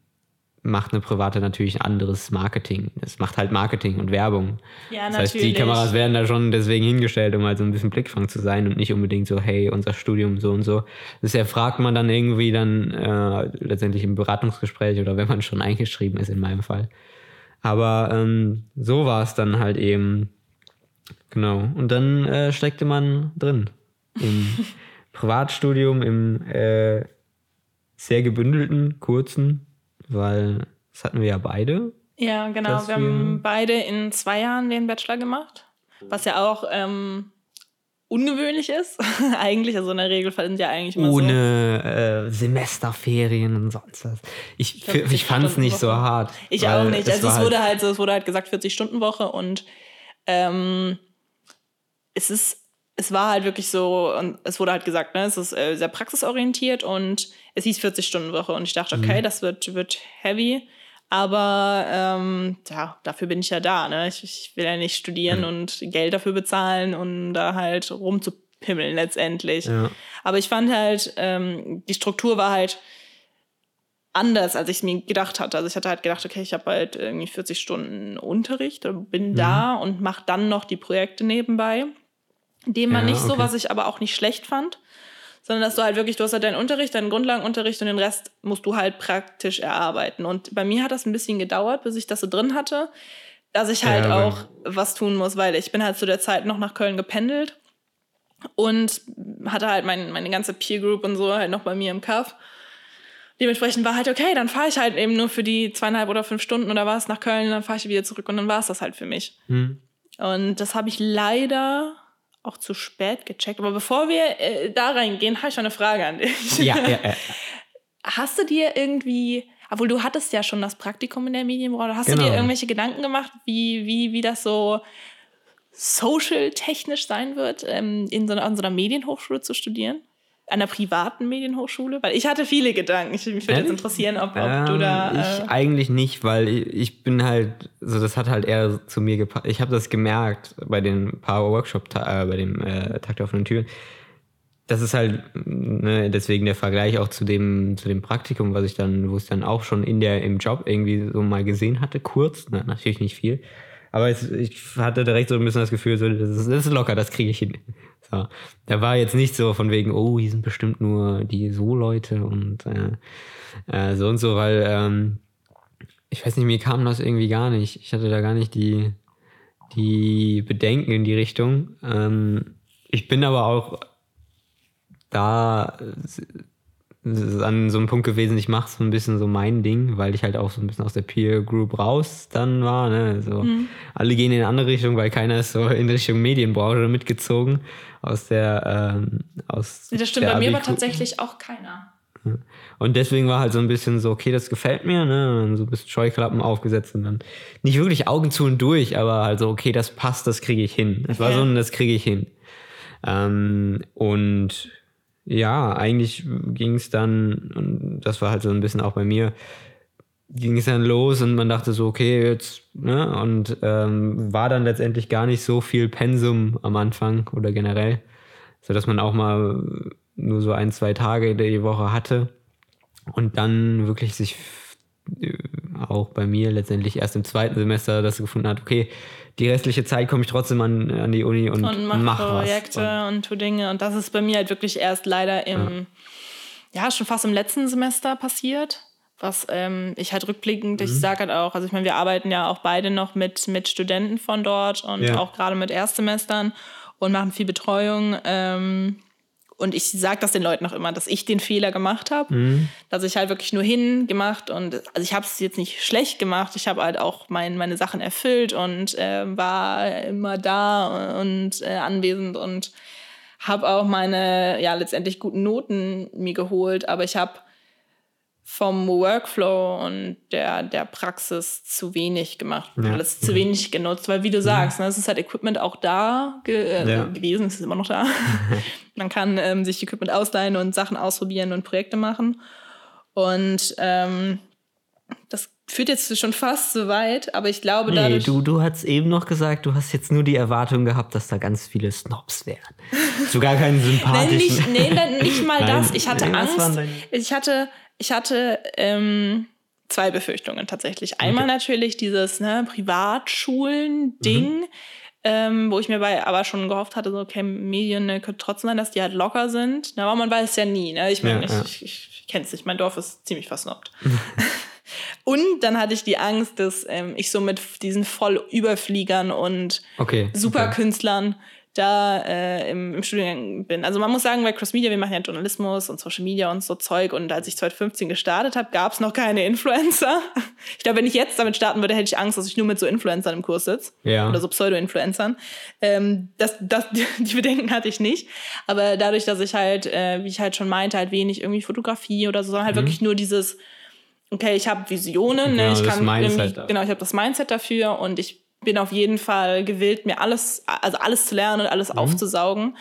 macht eine private natürlich ein anderes Marketing. Es macht halt Marketing und Werbung. Ja, das heißt, die Kameras werden da schon deswegen hingestellt, um halt so ein bisschen Blickfang zu sein und nicht unbedingt so, hey, unser Studium so und so. Das erfragt man dann irgendwie dann äh, letztendlich im Beratungsgespräch oder wenn man schon eingeschrieben ist in meinem Fall. Aber ähm, so war es dann halt eben. Genau. Und dann äh, steckte man drin. Im Privatstudium, im äh, sehr gebündelten, kurzen weil das hatten wir ja beide. Ja, genau. Wir, wir haben beide in zwei Jahren den Bachelor gemacht, was ja auch ähm, ungewöhnlich ist. eigentlich, also in der Regel sind ja eigentlich immer Ohne so. äh, Semesterferien und sonst was. Ich, ich, ich fand es nicht so hart. Ich auch nicht. Also es wurde halt, es wurde halt gesagt 40-Stunden-Woche und ähm, es ist es war halt wirklich so, und es wurde halt gesagt, ne, es ist äh, sehr praxisorientiert und es hieß 40-Stunden-Woche. Und ich dachte, okay, mhm. das wird, wird heavy. Aber ähm, ja, dafür bin ich ja da. Ne? Ich, ich will ja nicht studieren mhm. und Geld dafür bezahlen und da halt rumzupimmeln letztendlich. Ja. Aber ich fand halt, ähm, die Struktur war halt anders, als ich es mir gedacht hatte. Also ich hatte halt gedacht, okay, ich habe halt irgendwie 40 Stunden Unterricht, bin mhm. da und mache dann noch die Projekte nebenbei dem man ja, nicht so, okay. was ich aber auch nicht schlecht fand, sondern dass du halt wirklich, du hast halt deinen Unterricht, deinen Grundlagenunterricht und den Rest musst du halt praktisch erarbeiten. Und bei mir hat das ein bisschen gedauert, bis ich das so drin hatte. dass ich halt ja, auch was tun muss, weil ich bin halt zu der Zeit noch nach Köln gependelt und hatte halt mein, meine ganze Peer Group und so halt noch bei mir im Kaff. Dementsprechend war halt okay, dann fahre ich halt eben nur für die zweieinhalb oder fünf Stunden oder was nach Köln, dann fahre ich wieder zurück und dann war es das halt für mich. Mhm. Und das habe ich leider auch zu spät gecheckt. Aber bevor wir äh, da reingehen, habe ich noch eine Frage an dich. Ja, ja, ja. Hast du dir irgendwie, obwohl du hattest ja schon das Praktikum in der Medienbranche, hast genau. du dir genau. irgendwelche Gedanken gemacht, wie, wie, wie das so social-technisch sein wird, ähm, in so, an so einer Medienhochschule zu studieren? Einer privaten Medienhochschule? Weil ich hatte viele Gedanken. Ich, mich würde jetzt interessieren, ob, ob ähm, du da. Äh ich eigentlich nicht, weil ich, ich, bin halt, so das hat halt eher zu mir gepasst. Ich habe das gemerkt bei den paar Workshop, äh, bei dem äh, Tag der offenen Türen. Das ist halt, ne, deswegen der Vergleich auch zu dem, zu dem Praktikum, was ich dann, wo ich dann auch schon in der, im Job irgendwie so mal gesehen hatte, kurz, ne, natürlich nicht viel. Aber es, ich hatte direkt so ein bisschen das Gefühl, so, das, ist, das ist locker, das kriege ich hin. So. Da war jetzt nicht so von wegen, oh, die sind bestimmt nur die So-Leute und äh, äh, so und so, weil ähm, ich weiß nicht, mir kam das irgendwie gar nicht. Ich hatte da gar nicht die, die Bedenken in die Richtung. Ähm, ich bin aber auch da an so einem Punkt gewesen, ich mache so ein bisschen so mein Ding, weil ich halt auch so ein bisschen aus der Peer Group raus dann war. Ne? So, mhm. Alle gehen in eine andere Richtung, weil keiner ist so in Richtung Medienbranche mitgezogen aus der ähm, aus Das stimmt, bei mir war tatsächlich auch keiner. Und deswegen war halt so ein bisschen so, okay, das gefällt mir, ne? Und so ein bisschen Scheuklappen aufgesetzt und dann nicht wirklich Augen zu und durch, aber halt so, okay, das passt, das kriege ich hin. Es war so ein, das kriege ich hin. Ähm, und ja, eigentlich ging es dann, und das war halt so ein bisschen auch bei mir, ging es dann los und man dachte so, okay, jetzt, ne, und ähm, war dann letztendlich gar nicht so viel Pensum am Anfang oder generell, so dass man auch mal nur so ein, zwei Tage die Woche hatte und dann wirklich sich äh, auch bei mir letztendlich erst im zweiten Semester das gefunden hat, okay, die restliche Zeit komme ich trotzdem an, an die Uni und, und mach, mach Projekte was. Und, und tu Dinge. Und das ist bei mir halt wirklich erst leider im, ja, ja schon fast im letzten Semester passiert. Was ähm, ich halt rückblickend, mhm. ich sage halt auch, also ich meine, wir arbeiten ja auch beide noch mit, mit Studenten von dort und ja. auch gerade mit Erstsemestern und machen viel Betreuung. Ähm, und ich sage das den Leuten auch immer, dass ich den Fehler gemacht habe, mhm. dass ich halt wirklich nur hingemacht und also ich habe es jetzt nicht schlecht gemacht, ich habe halt auch mein, meine Sachen erfüllt und äh, war immer da und äh, anwesend und habe auch meine ja letztendlich guten Noten mir geholt, aber ich habe vom Workflow und der, der Praxis zu wenig gemacht. Ja. Alles zu wenig genutzt, weil wie du sagst, ne, es ist halt Equipment auch da ge äh, ja. gewesen, es ist immer noch da. Man kann ähm, sich Equipment ausleihen und Sachen ausprobieren und Projekte machen. Und ähm, das führt jetzt schon fast so weit, aber ich glaube, nee, dadurch. Du, du hast eben noch gesagt, du hast jetzt nur die Erwartung gehabt, dass da ganz viele Snobs wären. Sogar keinen sympathischen. Nein, nicht, nee, nicht mal das. Ich hatte nee, Angst. Ich hatte ich hatte ähm, zwei Befürchtungen tatsächlich. Einmal okay. natürlich dieses ne, Privatschulen-Ding. Mhm. Ähm, wo ich mir bei aber schon gehofft hatte, so, okay, Medien ne, könnte trotzdem sein, dass die halt locker sind. Aber man weiß ja nie. Ne? Ich meine, ja, ich, ja. ich, ich kenne es nicht. Mein Dorf ist ziemlich versnobbt. und dann hatte ich die Angst, dass ähm, ich so mit diesen Vollüberfliegern und okay, Superkünstlern okay da äh, im, im Studiengang bin. Also man muss sagen, bei Cross Media, wir machen ja Journalismus und Social Media und so Zeug. Und als ich 2015 gestartet habe, gab es noch keine Influencer. Ich glaube, wenn ich jetzt damit starten würde, hätte ich Angst, dass ich nur mit so Influencern im Kurs sitze. Ja. Oder so Pseudo-Influencern. Ähm, das, das, die Bedenken hatte ich nicht. Aber dadurch, dass ich halt, äh, wie ich halt schon meinte, halt wenig irgendwie Fotografie oder so, sondern halt mhm. wirklich nur dieses, okay, ich habe Visionen, ne? Genau, ich kann irgendwie, genau, ich habe das Mindset dafür und ich bin auf jeden Fall gewillt, mir alles, also alles zu lernen und alles mhm. aufzusaugen.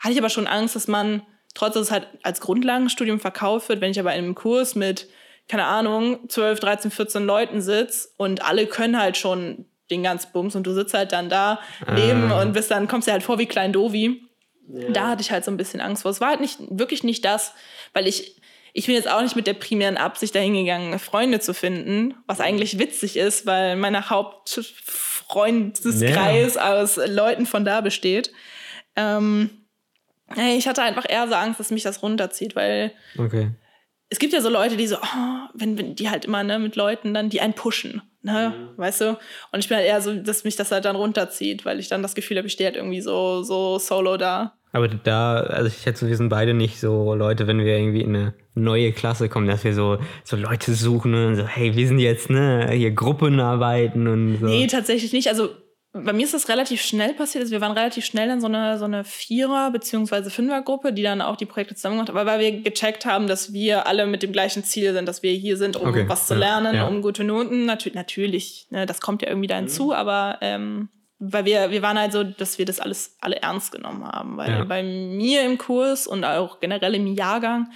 Hatte ich aber schon Angst, dass man, trotz dass es halt als Grundlagenstudium verkauft wird, wenn ich aber in einem Kurs mit, keine Ahnung, 12, 13, 14 Leuten sitze und alle können halt schon den ganzen Bums und du sitzt halt dann da neben ah. und bist dann, kommst dir halt vor wie Klein Dovi. Ja. Da hatte ich halt so ein bisschen Angst vor. Es war halt nicht, wirklich nicht das, weil ich, ich bin jetzt auch nicht mit der primären Absicht dahingegangen, Freunde zu finden, was eigentlich witzig ist, weil meine Haupt Freundeskreis ja. aus Leuten von da besteht. Ähm, ich hatte einfach eher so Angst, dass mich das runterzieht, weil okay. es gibt ja so Leute, die so, oh, wenn, wenn die halt immer ne, mit Leuten dann, die einen pushen, ne, mhm. weißt du? Und ich bin halt eher so, dass mich das halt dann runterzieht, weil ich dann das Gefühl habe, ich stehe halt irgendwie so, so solo da. Aber da, also ich schätze, wir sind beide nicht so Leute, wenn wir irgendwie in eine neue Klasse kommen, dass wir so, so Leute suchen und so, hey, wir sind jetzt, ne, hier Gruppenarbeiten und so. Nee, tatsächlich nicht. Also bei mir ist das relativ schnell passiert. Also wir waren relativ schnell in so einer so eine Vierer- bzw. Fünfergruppe, die dann auch die Projekte zusammen gemacht hat, weil wir gecheckt haben, dass wir alle mit dem gleichen Ziel sind, dass wir hier sind, um okay. was zu lernen, ja, um gute Noten. Natu natürlich, ne, das kommt ja irgendwie da hinzu, mhm. aber ähm, weil wir, wir waren halt so, dass wir das alles alle ernst genommen haben. Weil ja. bei mir im Kurs und auch generell im Jahrgang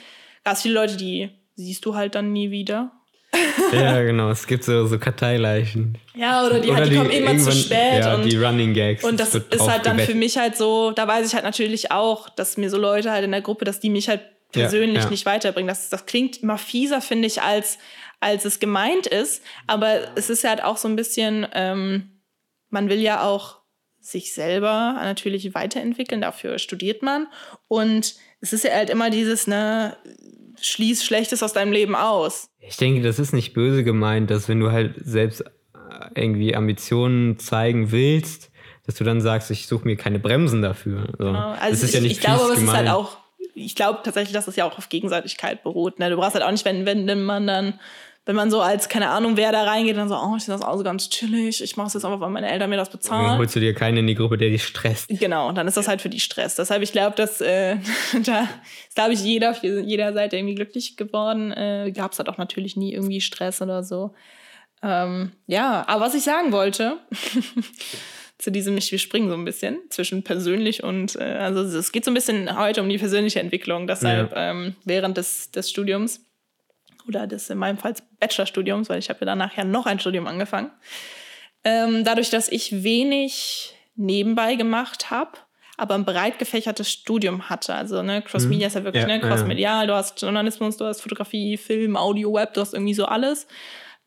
gab es viele Leute, die siehst du halt dann nie wieder. ja, genau. Es gibt so, so Karteileichen. Ja, oder die, oder halt, die, die kommen immer zu spät. Ja, und, die Running Gags. Und das, das ist halt dann für mich halt so, da weiß ich halt natürlich auch, dass mir so Leute halt in der Gruppe, dass die mich halt persönlich ja, ja. nicht weiterbringen. Das, das klingt immer fieser, finde ich, als, als es gemeint ist. Aber es ist halt auch so ein bisschen, ähm, man will ja auch sich selber natürlich weiterentwickeln, dafür studiert man. Und es ist ja halt immer dieses, ne, schließ Schlechtes aus deinem Leben aus. Ich denke, das ist nicht böse gemeint, dass wenn du halt selbst äh, irgendwie Ambitionen zeigen willst, dass du dann sagst, ich suche mir keine Bremsen dafür. Genau. Also das ist ich, ja nicht ich glaube, es ist halt auch, ich glaube tatsächlich, dass das ja auch auf Gegenseitigkeit beruht. Ne? Du brauchst halt auch nicht, wenn, wenn man dann wenn man so als, keine Ahnung, wer da reingeht, dann so, oh, ich finde das auch so ganz chillig, ich mache es jetzt einfach, weil meine Eltern mir das bezahlen. Dann holst du dir keinen in die Gruppe, der dich stresst. Genau, dann ist das halt für die Stress. Deshalb, ich glaube, dass äh, da ist, glaube ich, jeder, jeder Seite irgendwie glücklich geworden. Äh, Gab es halt auch natürlich nie irgendwie Stress oder so. Ähm, ja, aber was ich sagen wollte, zu diesem, wir springen so ein bisschen zwischen persönlich und, äh, also es geht so ein bisschen heute um die persönliche Entwicklung, deshalb ja. ähm, während des, des Studiums oder des in meinem Fall Bachelorstudiums, weil ich habe ja danach ja noch ein Studium angefangen. Ähm, dadurch, dass ich wenig nebenbei gemacht habe, aber ein breit gefächertes Studium hatte. Also ne, Cross Media mhm. ist ja wirklich ja, ne, crossmedial. Ja. Du hast Journalismus, du hast Fotografie, Film, Audio, Web, du hast irgendwie so alles.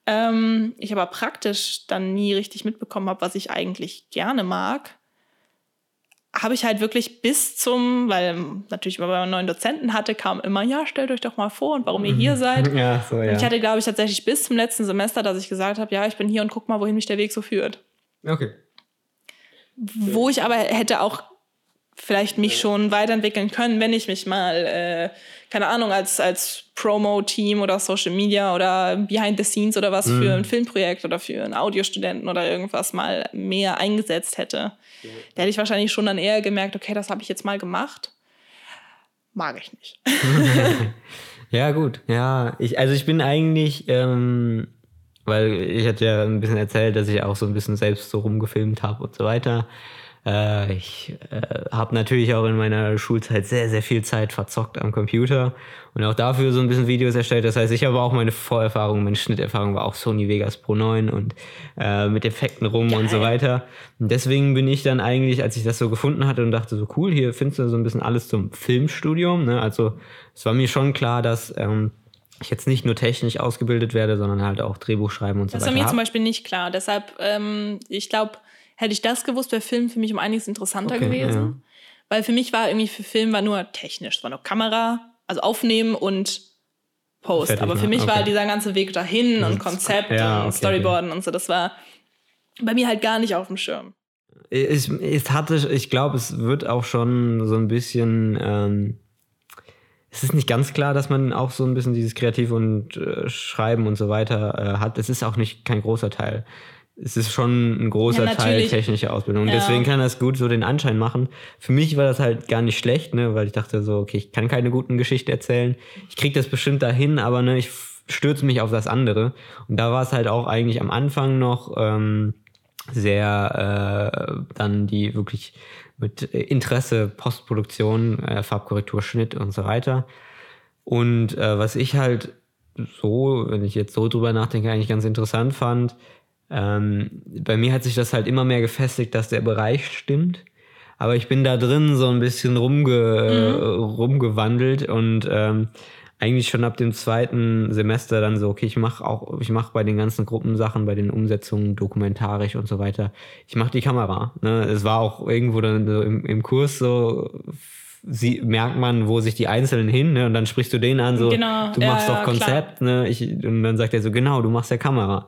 Ähm, ich aber praktisch dann nie richtig mitbekommen habe, was ich eigentlich gerne mag habe ich halt wirklich bis zum, weil natürlich, wenn man neuen Dozenten hatte, kam immer, ja, stellt euch doch mal vor und warum ihr hier mhm. seid. Ja, so, ja. Und ich hatte, glaube ich, tatsächlich bis zum letzten Semester, dass ich gesagt habe, ja, ich bin hier und guck mal, wohin mich der Weg so führt. Okay. Wo ich aber hätte auch vielleicht mich schon weiterentwickeln können, wenn ich mich mal, äh, keine Ahnung, als, als Promo-Team oder Social Media oder Behind the Scenes oder was mhm. für ein Filmprojekt oder für einen Audiostudenten oder irgendwas mal mehr eingesetzt hätte. Mhm. Da hätte ich wahrscheinlich schon dann eher gemerkt, okay, das habe ich jetzt mal gemacht. Mag ich nicht. ja, gut. Ja, ich, also ich bin eigentlich, ähm, weil ich hatte ja ein bisschen erzählt, dass ich auch so ein bisschen selbst so rumgefilmt habe und so weiter. Äh, ich äh, habe natürlich auch in meiner Schulzeit sehr, sehr viel Zeit verzockt am Computer und auch dafür so ein bisschen Videos erstellt. Das heißt, ich habe auch meine Vorerfahrung, meine Schnitterfahrung war auch Sony Vegas Pro 9 und äh, mit Effekten rum Geil. und so weiter. Und deswegen bin ich dann eigentlich, als ich das so gefunden hatte und dachte so cool, hier findest du so ein bisschen alles zum Filmstudium. Ne? Also es war mir schon klar, dass ähm, ich jetzt nicht nur technisch ausgebildet werde, sondern halt auch Drehbuch schreiben und das so weiter. Das war mir hab. zum Beispiel nicht klar. Deshalb, ähm, ich glaube, Hätte ich das gewusst, wäre Film für mich um einiges interessanter okay, gewesen. Ja. Weil für mich war irgendwie für Film war nur technisch. Es war nur Kamera, also aufnehmen und Post. Fertig, Aber für mich okay. war dieser ganze Weg dahin und Konzept ja, und okay, Storyboarden und so, das war bei mir halt gar nicht auf dem Schirm. Ich, ich hatte, ich glaube, es wird auch schon so ein bisschen. Ähm, es ist nicht ganz klar, dass man auch so ein bisschen dieses Kreativ und äh, Schreiben und so weiter äh, hat. Es ist auch nicht kein großer Teil es ist schon ein großer ja, Teil technische Ausbildung. Ja. Deswegen kann das gut so den Anschein machen. Für mich war das halt gar nicht schlecht, ne, weil ich dachte so, okay, ich kann keine guten Geschichten erzählen. Ich krieg das bestimmt dahin, aber ne, ich stürze mich auf das andere. Und da war es halt auch eigentlich am Anfang noch ähm, sehr äh, dann die wirklich mit Interesse Postproduktion, äh, Farbkorrektur, Schnitt und so weiter. Und äh, was ich halt so, wenn ich jetzt so drüber nachdenke, eigentlich ganz interessant fand, ähm, bei mir hat sich das halt immer mehr gefestigt, dass der Bereich stimmt. Aber ich bin da drin so ein bisschen rumge mhm. rumgewandelt und ähm, eigentlich schon ab dem zweiten Semester dann so, okay, ich mache auch, ich mache bei den ganzen Gruppensachen, bei den Umsetzungen dokumentarisch und so weiter, ich mache die Kamera. Ne? Es war auch irgendwo dann so im, im Kurs so sie, merkt man, wo sich die Einzelnen hin, ne? Und dann sprichst du den an, so, Genau, du machst ja, doch Konzept, ne? Ich, und dann sagt er so, genau, du machst ja Kamera.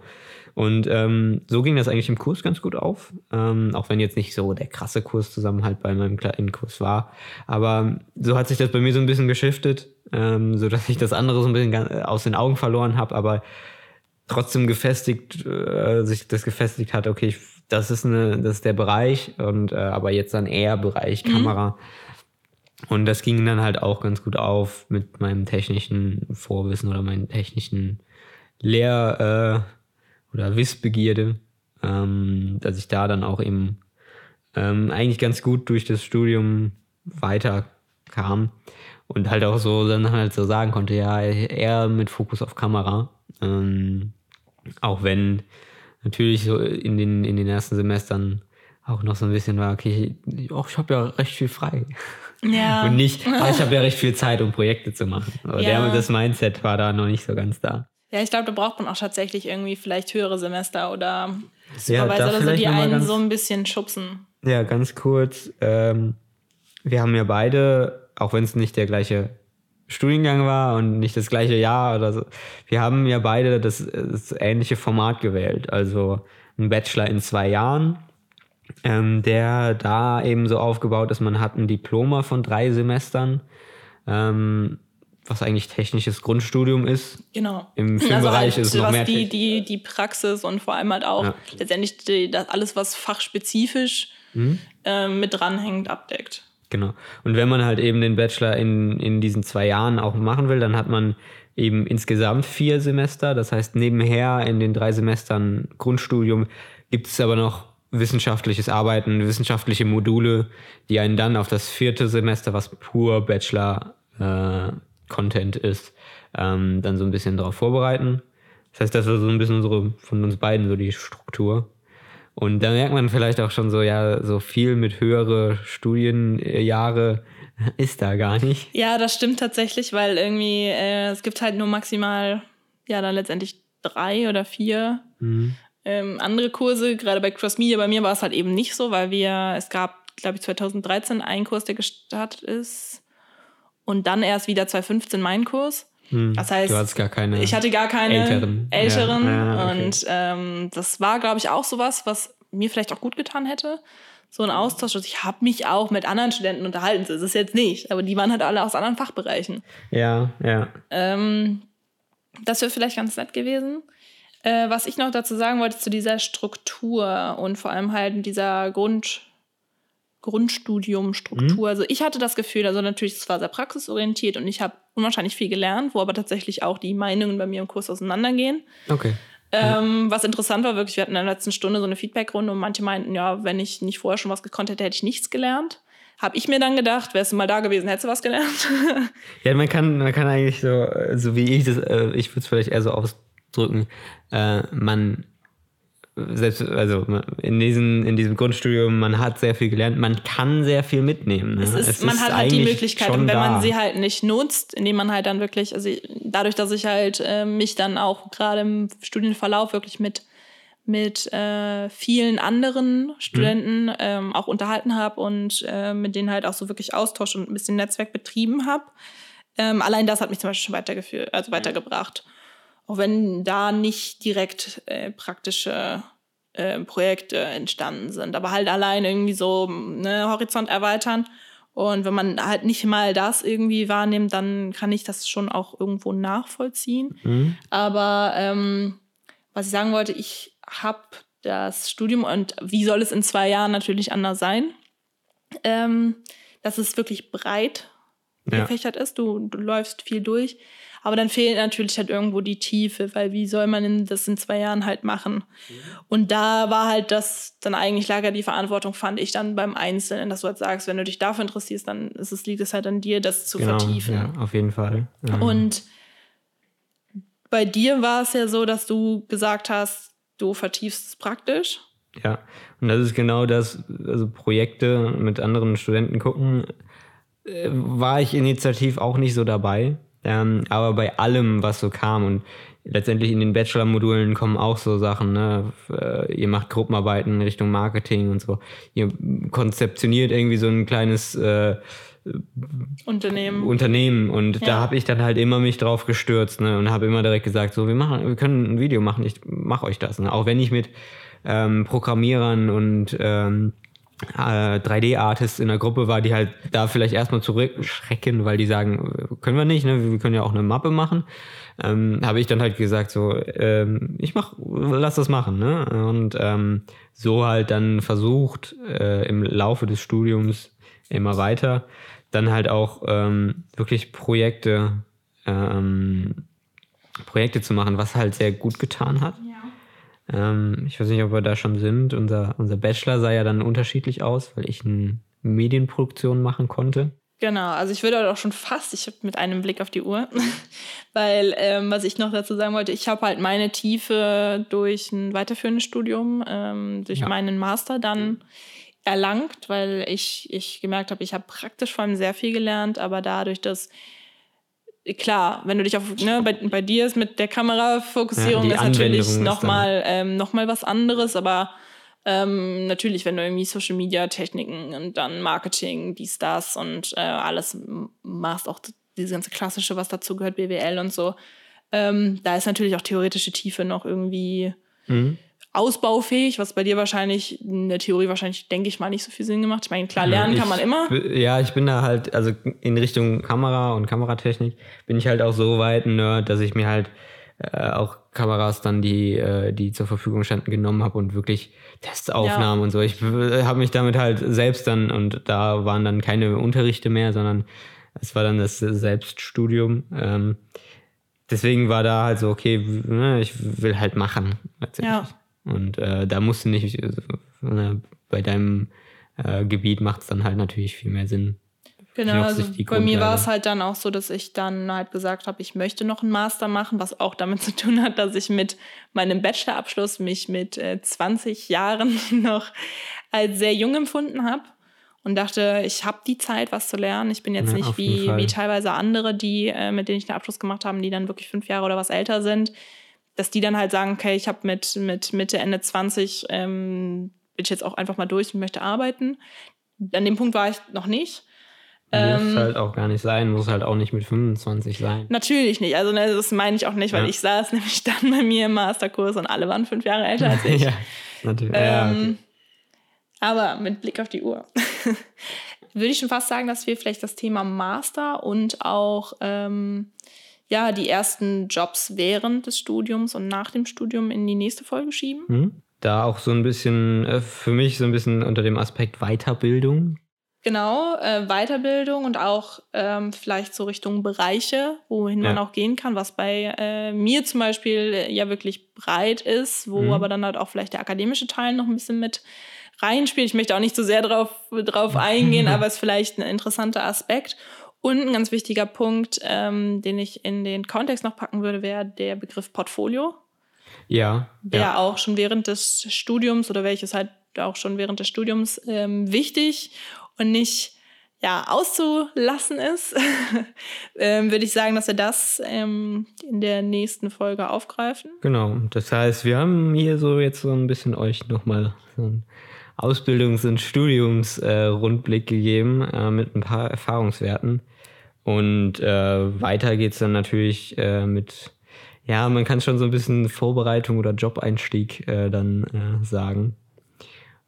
Und ähm, so ging das eigentlich im Kurs ganz gut auf. Ähm, auch wenn jetzt nicht so der krasse Kurszusammenhalt bei meinem kleinen Kurs war. Aber so hat sich das bei mir so ein bisschen geschiftet, ähm, so dass ich das andere so ein bisschen aus den Augen verloren habe, aber trotzdem gefestigt, äh, sich das gefestigt hat, okay, ich, das ist eine, das ist der Bereich und äh, aber jetzt dann eher Bereich Kamera. Und das ging dann halt auch ganz gut auf mit meinem technischen Vorwissen oder meinen technischen Lehr- äh, oder Wissbegierde, ähm, dass ich da dann auch eben ähm, eigentlich ganz gut durch das Studium weiterkam und halt auch so dann halt so sagen konnte, ja, eher mit Fokus auf Kamera. Ähm, auch wenn natürlich so in den, in den ersten Semestern auch noch so ein bisschen war, okay, ich, oh, ich habe ja recht viel frei. Ja. Und nicht, ah, ich habe ja recht viel Zeit, um Projekte zu machen. Aber Ja. der, das Mindset war da noch nicht so ganz da. Ja, ich glaube, da braucht man auch tatsächlich irgendwie vielleicht höhere Semester oder Ja, Supervisor da oder so, die einen ganz- so ein bisschen schubsen. Ja, ganz kurz. Ähm, wir haben ja beide, auch wenn es nicht der gleiche Studiengang war und nicht das gleiche Jahr oder so, wir haben ja beide das, das ähnliche Format gewählt. Also ein Bachelor in zwei Jahren, ähm, der da eben so aufgebaut ist, man hat ein Diploma von drei Semestern, ähm, was eigentlich technisches Grundstudium ist. Genau. Im Filmbereich halt, ist es noch was mehr die, die, die Praxis und vor allem halt auch Ja. letztendlich die, das alles, was fachspezifisch Mhm. ähm, mit dranhängt, abdeckt. Genau. Und wenn man halt eben den Bachelor in, in diesen zwei Jahren auch machen will, dann hat man eben insgesamt vier Semester. Das heißt, nebenher in den drei Semestern Grundstudium gibt es aber noch wissenschaftliches Arbeiten, wissenschaftliche Module, die einen dann auf das vierte Semester, was pur Bachelor-Content ist, ähm, dann so ein bisschen darauf vorbereiten. Das heißt, das war so ein bisschen unsere, von uns beiden so die Struktur. Und da merkt man vielleicht auch schon so, ja, so viel mit höhere Studienjahre ist da gar nicht. Ja, das stimmt tatsächlich, weil irgendwie äh, es gibt halt nur maximal, ja, dann letztendlich drei oder vier Mhm. ähm, andere Kurse. Gerade bei Cross Media, bei mir war es halt eben nicht so, weil wir, es gab, glaube ich, 2013 einen Kurs, der gestartet ist. Und dann erst wieder 2015 mein Kurs. Das heißt, Hm. Du hattest gar keine. ich hatte gar keine Älteren. älteren. Ja, ja, okay. Und ähm, das war, glaube ich, auch sowas, was mir vielleicht auch gut getan hätte. So ein Austausch. Also ich habe mich auch mit anderen Studenten unterhalten. Das ist jetzt nicht. Aber die waren halt alle aus anderen Fachbereichen. Ja, ja. Ähm, das wäre vielleicht ganz nett gewesen. Äh, was ich noch dazu sagen wollte zu dieser Struktur und vor allem halt dieser Grund, Grundstudiumstruktur. Also ich hatte das Gefühl, also natürlich, es war sehr praxisorientiert und ich habe unwahrscheinlich viel gelernt, wo aber tatsächlich auch die Meinungen bei mir im Kurs auseinandergehen. Okay. Ähm, was interessant war, wirklich, wir hatten in der letzten Stunde so eine Feedbackrunde und manche meinten, ja, wenn ich nicht vorher schon was gekonnt hätte, hätte ich nichts gelernt. Habe ich mir dann gedacht, wärst du mal da gewesen, hättest du was gelernt. Ja, man kann, man kann eigentlich so, so wie ich das, äh, ich würde es vielleicht eher so ausdrücken, äh, man selbst, also in, diesen, in diesem Grundstudium, man hat sehr viel gelernt, man kann sehr viel mitnehmen. Ne? es ist, man hat halt die Möglichkeit und wenn da. man sie halt nicht nutzt, indem man halt dann wirklich, also dadurch, dass ich halt äh, mich dann auch gerade im Studienverlauf wirklich mit mit äh, vielen anderen Studenten ähm, auch unterhalten habe und äh, mit denen halt auch so wirklich Austausch und ein bisschen Netzwerk betrieben habe. Ähm, allein das hat mich zum Beispiel schon weitergeführt, also weitergebracht. Auch wenn da nicht direkt äh, praktische äh, Projekte entstanden sind, aber halt allein irgendwie so ne, Horizont erweitern. Und wenn man halt nicht mal das irgendwie wahrnimmt, dann kann ich das schon auch irgendwo nachvollziehen. Mhm. Aber ähm, was ich sagen wollte, ich habe das Studium und wie soll es in zwei Jahren natürlich anders sein, ähm, dass es wirklich breit Ja. gefächert ist. Du, du läufst viel durch. Aber dann fehlt natürlich halt irgendwo die Tiefe, weil wie soll man das in zwei Jahren halt machen? Und da war halt das, dann eigentlich lag ja die Verantwortung, fand ich dann beim Einzelnen, dass du halt sagst, wenn du dich dafür interessierst, dann ist es, liegt es halt an dir, das zu Genau, vertiefen. ja, auf jeden Fall. Ähm, Und bei dir war es ja so, dass du gesagt hast, du vertiefst es praktisch. Ja, und das ist genau das, also Projekte mit anderen Studenten gucken, äh, war ich initiativ auch nicht so dabei. Ähm, aber bei allem, was so kam und letztendlich in den Bachelor-Modulen kommen auch so Sachen, ne? Äh, ihr macht Gruppenarbeiten in Richtung Marketing und so. Ihr konzeptioniert irgendwie so ein kleines äh, Unternehmen. Unternehmen. Und Ja. da habe ich dann halt immer mich drauf gestürzt ne? und habe immer direkt gesagt, so, wir machen, wir können ein Video machen, ich mache euch das. Ne? Auch wenn ich mit ähm, Programmierern und ähm, äh, 3D-Artists in der Gruppe war, die halt da vielleicht erstmal zurückschrecken, weil die sagen, können wir nicht, ne? wir können ja auch eine Mappe machen. Ähm, habe ich dann halt gesagt, so, ähm, ich mach, lass das machen, ne? Und ähm, so halt dann versucht, äh, im Laufe des Studiums immer weiter, dann halt auch ähm, wirklich Projekte, ähm, Projekte zu machen, was halt sehr gut getan hat. Ähm, ich weiß nicht, ob wir da schon sind. Unser, unser Bachelor sah ja dann unterschiedlich aus, weil ich eine Medienproduktion machen konnte. Genau, also ich würde auch schon fast, ich habe mit einem Blick auf die Uhr, weil ähm, was ich noch dazu sagen wollte, ich habe halt meine Tiefe durch ein weiterführendes Studium, ähm, durch Ja. meinen Master dann erlangt, weil ich, ich gemerkt habe, ich habe praktisch vor allem sehr viel gelernt, aber dadurch, dass klar, wenn du dich auf, ne, bei, bei dir ist mit der Kamerafokussierung Ja, ist natürlich Anwendung nochmal ähm, noch mal was anderes, aber ähm, natürlich, wenn du irgendwie Social Media Techniken und dann Marketing, dies, das und äh, alles machst, auch diese ganze klassische, was dazu gehört, BWL und so, ähm, da ist natürlich auch theoretische Tiefe noch irgendwie Mhm. Ausbaufähig, was bei dir wahrscheinlich in der Theorie wahrscheinlich, denke ich mal, nicht so viel Sinn gemacht. Ich meine, klar, lernen ich, kann man immer. Ja, ich bin da halt, also in Richtung Kamera und Kameratechnik bin ich halt auch so weit ein Nerd, dass ich mir halt äh, auch Kameras dann, die, äh, die zur Verfügung standen, genommen habe und wirklich Testaufnahmen und so. Ich habe mich damit halt selbst dann, und da waren dann keine Unterrichte mehr, sondern es war dann das Selbststudium. Ähm, deswegen war da halt so, okay, ne, ich will halt machen. Ja. Und äh, da musst du nicht, äh, ne, bei deinem äh, Gebiet macht es dann halt natürlich viel mehr Sinn. Genau, also bei mir war es halt dann auch so, dass ich dann halt gesagt habe, ich möchte noch einen Master machen, was auch damit zu tun hat, dass ich mit meinem Bachelorabschluss mich mit äh, 20 Jahren noch als sehr jung empfunden habe und dachte, ich habe die Zeit, was zu lernen. Ich bin jetzt Ja, nicht wie, wie teilweise andere, die, äh, mit denen ich den Abschluss gemacht habe, die dann wirklich fünf Jahre oder was älter sind, dass die dann halt sagen, okay, ich habe mit, mit Mitte, Ende 20 ähm, bin ich jetzt auch einfach mal durch und möchte arbeiten. An dem Punkt war ich noch nicht. Muss Ähm, halt auch gar nicht sein, muss halt auch nicht mit 25 sein. Natürlich nicht. Also ne, das meine ich auch nicht, weil Ja. ich saß nämlich dann bei mir im Masterkurs und alle waren fünf Jahre älter als ich. ja, natürlich. ja, okay. ähm, Aber mit Blick auf die Uhr würde ich schon fast sagen, dass wir vielleicht das Thema Master und auch ähm, ja, die ersten Jobs während des Studiums und nach dem Studium in die nächste Folge schieben. Hm? Da auch so ein bisschen, äh, für mich so ein bisschen unter dem Aspekt Weiterbildung. Genau, äh, Weiterbildung und auch ähm, vielleicht so Richtung Bereiche, wohin man Ja. auch gehen kann, was bei äh, mir zum Beispiel äh, ja wirklich breit ist, wo Mhm. aber dann halt auch vielleicht der akademische Teil noch ein bisschen mit reinspielt. Ich möchte auch nicht so sehr drauf, drauf eingehen, aber es ist vielleicht ein interessanter Aspekt. Und ein ganz wichtiger Punkt, ähm, den ich in den Kontext noch packen würde, wäre der Begriff Portfolio Ja, der ja. auch schon während des Studiums oder welches halt auch schon während des Studiums ähm, wichtig und nicht ja, auszulassen ist, ähm, würde ich sagen, dass wir das ähm, in der nächsten Folge aufgreifen. Genau. Das heißt, wir haben hier so jetzt so ein bisschen euch nochmal so einen Ausbildungs- und Studiums-Rundblick äh, gegeben äh, mit ein paar Erfahrungswerten. Und äh, weiter geht's dann natürlich äh, mit, ja, man kann schon so ein bisschen Vorbereitung oder Job-Einstieg äh, dann äh, sagen.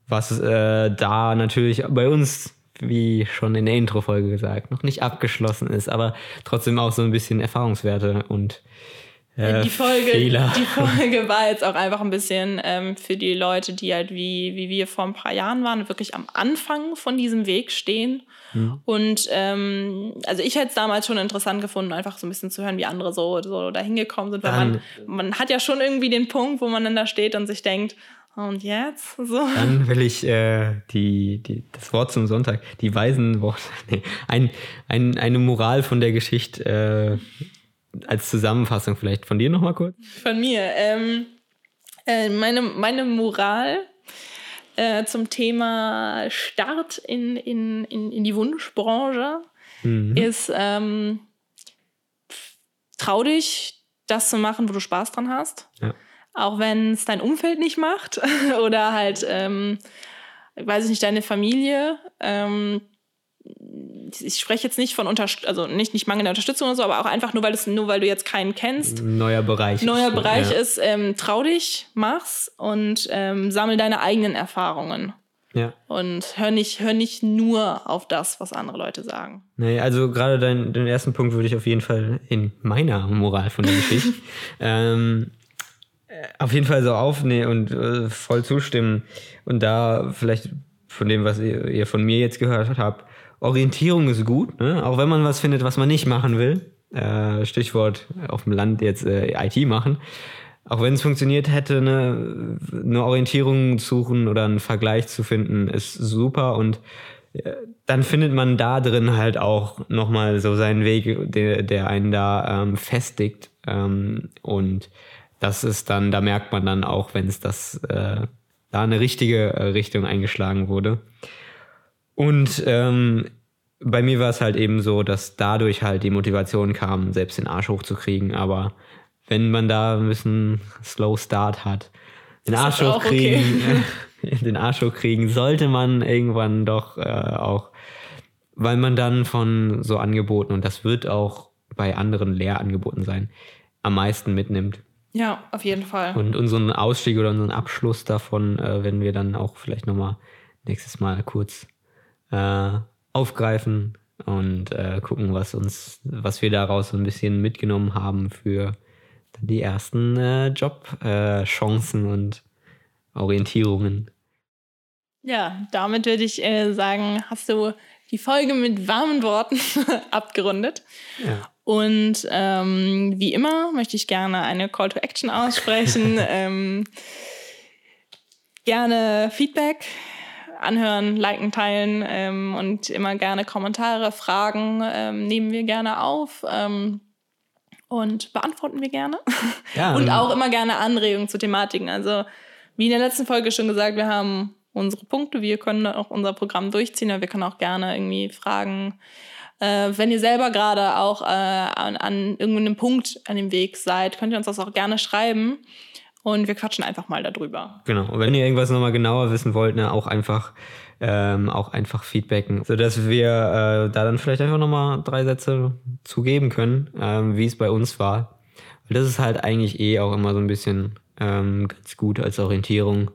Was äh, da natürlich bei uns, wie schon in der Intro-Folge gesagt, noch nicht abgeschlossen ist, aber trotzdem auch so ein bisschen Erfahrungswerte und äh, die, Folge, Fehler. die Folge war jetzt auch einfach ein bisschen ähm, für die Leute, die halt wie, wie wir vor ein paar Jahren waren, wirklich am Anfang von diesem Weg stehen. Mhm. Und ähm, also ich hätte es damals schon interessant gefunden, einfach so ein bisschen zu hören, wie andere so, so da hingekommen sind. Weil man, man hat ja schon irgendwie den Punkt, wo man dann da steht und sich denkt, und jetzt? So. Dann will ich äh, die, die, das Wort zum Sonntag, die weisen Worte, nee, ein, ein, eine Moral von der Geschichte äh, als Zusammenfassung vielleicht von dir nochmal kurz. Von mir. Ähm, äh, meine, meine Moral äh, zum Thema Start in, in, in, in die Wunschbranche Mhm. ist, ähm, trau dich, das zu machen, wo du Spaß dran hast. Ja. Auch wenn es dein Umfeld nicht macht oder halt, ähm, weiß ich nicht, deine Familie. Ähm, ich spreche jetzt nicht von Unterst also nicht, nicht mangelnder Unterstützung oder so, aber auch einfach nur, weil es nur weil du jetzt keinen kennst. Neuer Bereich. Neuer Bereich ja. ist, ähm, trau dich, mach's und ähm, sammel deine eigenen Erfahrungen. Ja. Und hör nicht, hör nicht nur auf das, was andere Leute sagen. Nee, also gerade dein, den ersten Punkt würde ich auf jeden Fall in meiner Moral von der Geschichte ähm, äh, auf jeden Fall so aufnehmen und äh, voll zustimmen. Und da vielleicht von dem, was ihr, ihr von mir jetzt gehört habt, Orientierung ist gut, ne? auch wenn man was findet, was man nicht machen will. Äh, Stichwort auf dem Land jetzt äh, IT machen auch wenn es funktioniert hätte, eine, eine Orientierung suchen oder einen Vergleich zu finden, ist super und äh, dann findet man da drin halt auch nochmal so seinen Weg, der, der einen da ähm, festigt. Ähm, und das ist dann, da merkt man dann auch, wenn es das äh, da eine richtige äh, Richtung eingeschlagen wurde. Und ähm, bei mir war es halt eben so, dass dadurch halt die Motivation kam, selbst den Arsch hochzukriegen. Aber wenn man da ein bisschen Slow Start hat. Den Arsch hochkriegen, okay. den Arsch hochkriegen sollte man irgendwann doch äh, auch, weil man dann von so Angeboten, und das wird auch bei anderen Lehrangeboten sein, am meisten mitnimmt. Ja, auf jeden Fall. Und unseren Ausstieg oder unseren Abschluss davon äh, werden wir dann auch vielleicht nochmal nächstes Mal kurz äh, aufgreifen und äh, gucken, was uns, was wir daraus so ein bisschen mitgenommen haben für die ersten äh, Jobchancen äh, und Orientierungen. Ja, damit würde ich äh, sagen, hast du die Folge mit warmen Worten abgerundet. Ja. Und ähm, wie immer möchte ich gerne eine Call to Action aussprechen. ähm, gerne Feedback anhören, liken, teilen ähm, und immer gerne Kommentare, Fragen ähm, nehmen wir gerne auf. Ähm, und beantworten wir gerne. Ja, und auch immer gerne Anregungen zu Thematiken. Also, wie in der letzten Folge schon gesagt, wir haben unsere Punkte, wir können auch unser Programm durchziehen, aber wir können auch gerne irgendwie fragen, äh, wenn ihr selber gerade auch äh, an, an irgendeinem Punkt an dem Weg seid, könnt ihr uns das auch gerne schreiben. Und wir quatschen einfach mal darüber. Genau. Und wenn ihr irgendwas nochmal genauer wissen wollt, ne, auch einfach ähm, auch einfach feedbacken, sodass wir äh, da dann vielleicht einfach nochmal drei Sätze zugeben können, ähm, wie es bei uns war. Weil das ist halt eigentlich eh auch immer so ein bisschen ähm, ganz gut als Orientierung.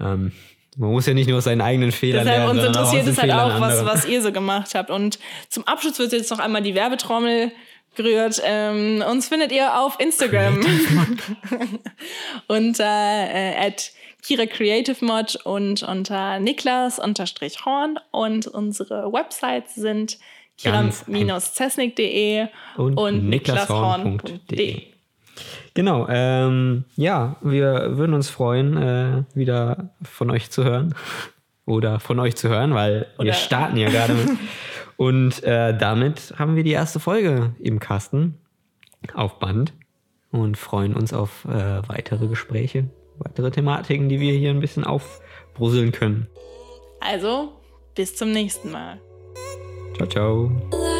Ähm, man muss ja nicht nur aus seinen eigenen Fehlern Deshalb lernen. Uns interessiert es halt auch, was, was ihr so gemacht habt. Und zum Abschluss wird jetzt noch einmal die Werbetrommel gerührt. Ähm, uns findet ihr auf Instagram unter äh, at Kira Creative Mod und unter Niklas-Horn und unsere Websites sind kira-zesnik.de und, und niklashorn.de. Genau, ähm, ja, wir würden uns freuen, äh, wieder von euch zu hören. Oder von euch zu hören, weil Oder wir starten ja gerade mit. Und äh, damit haben wir die erste Folge im Kasten auf Band und freuen uns auf äh, weitere Gespräche weitere Thematiken, die wir hier ein bisschen aufbrusseln können. Also, bis zum nächsten Mal. Ciao, ciao.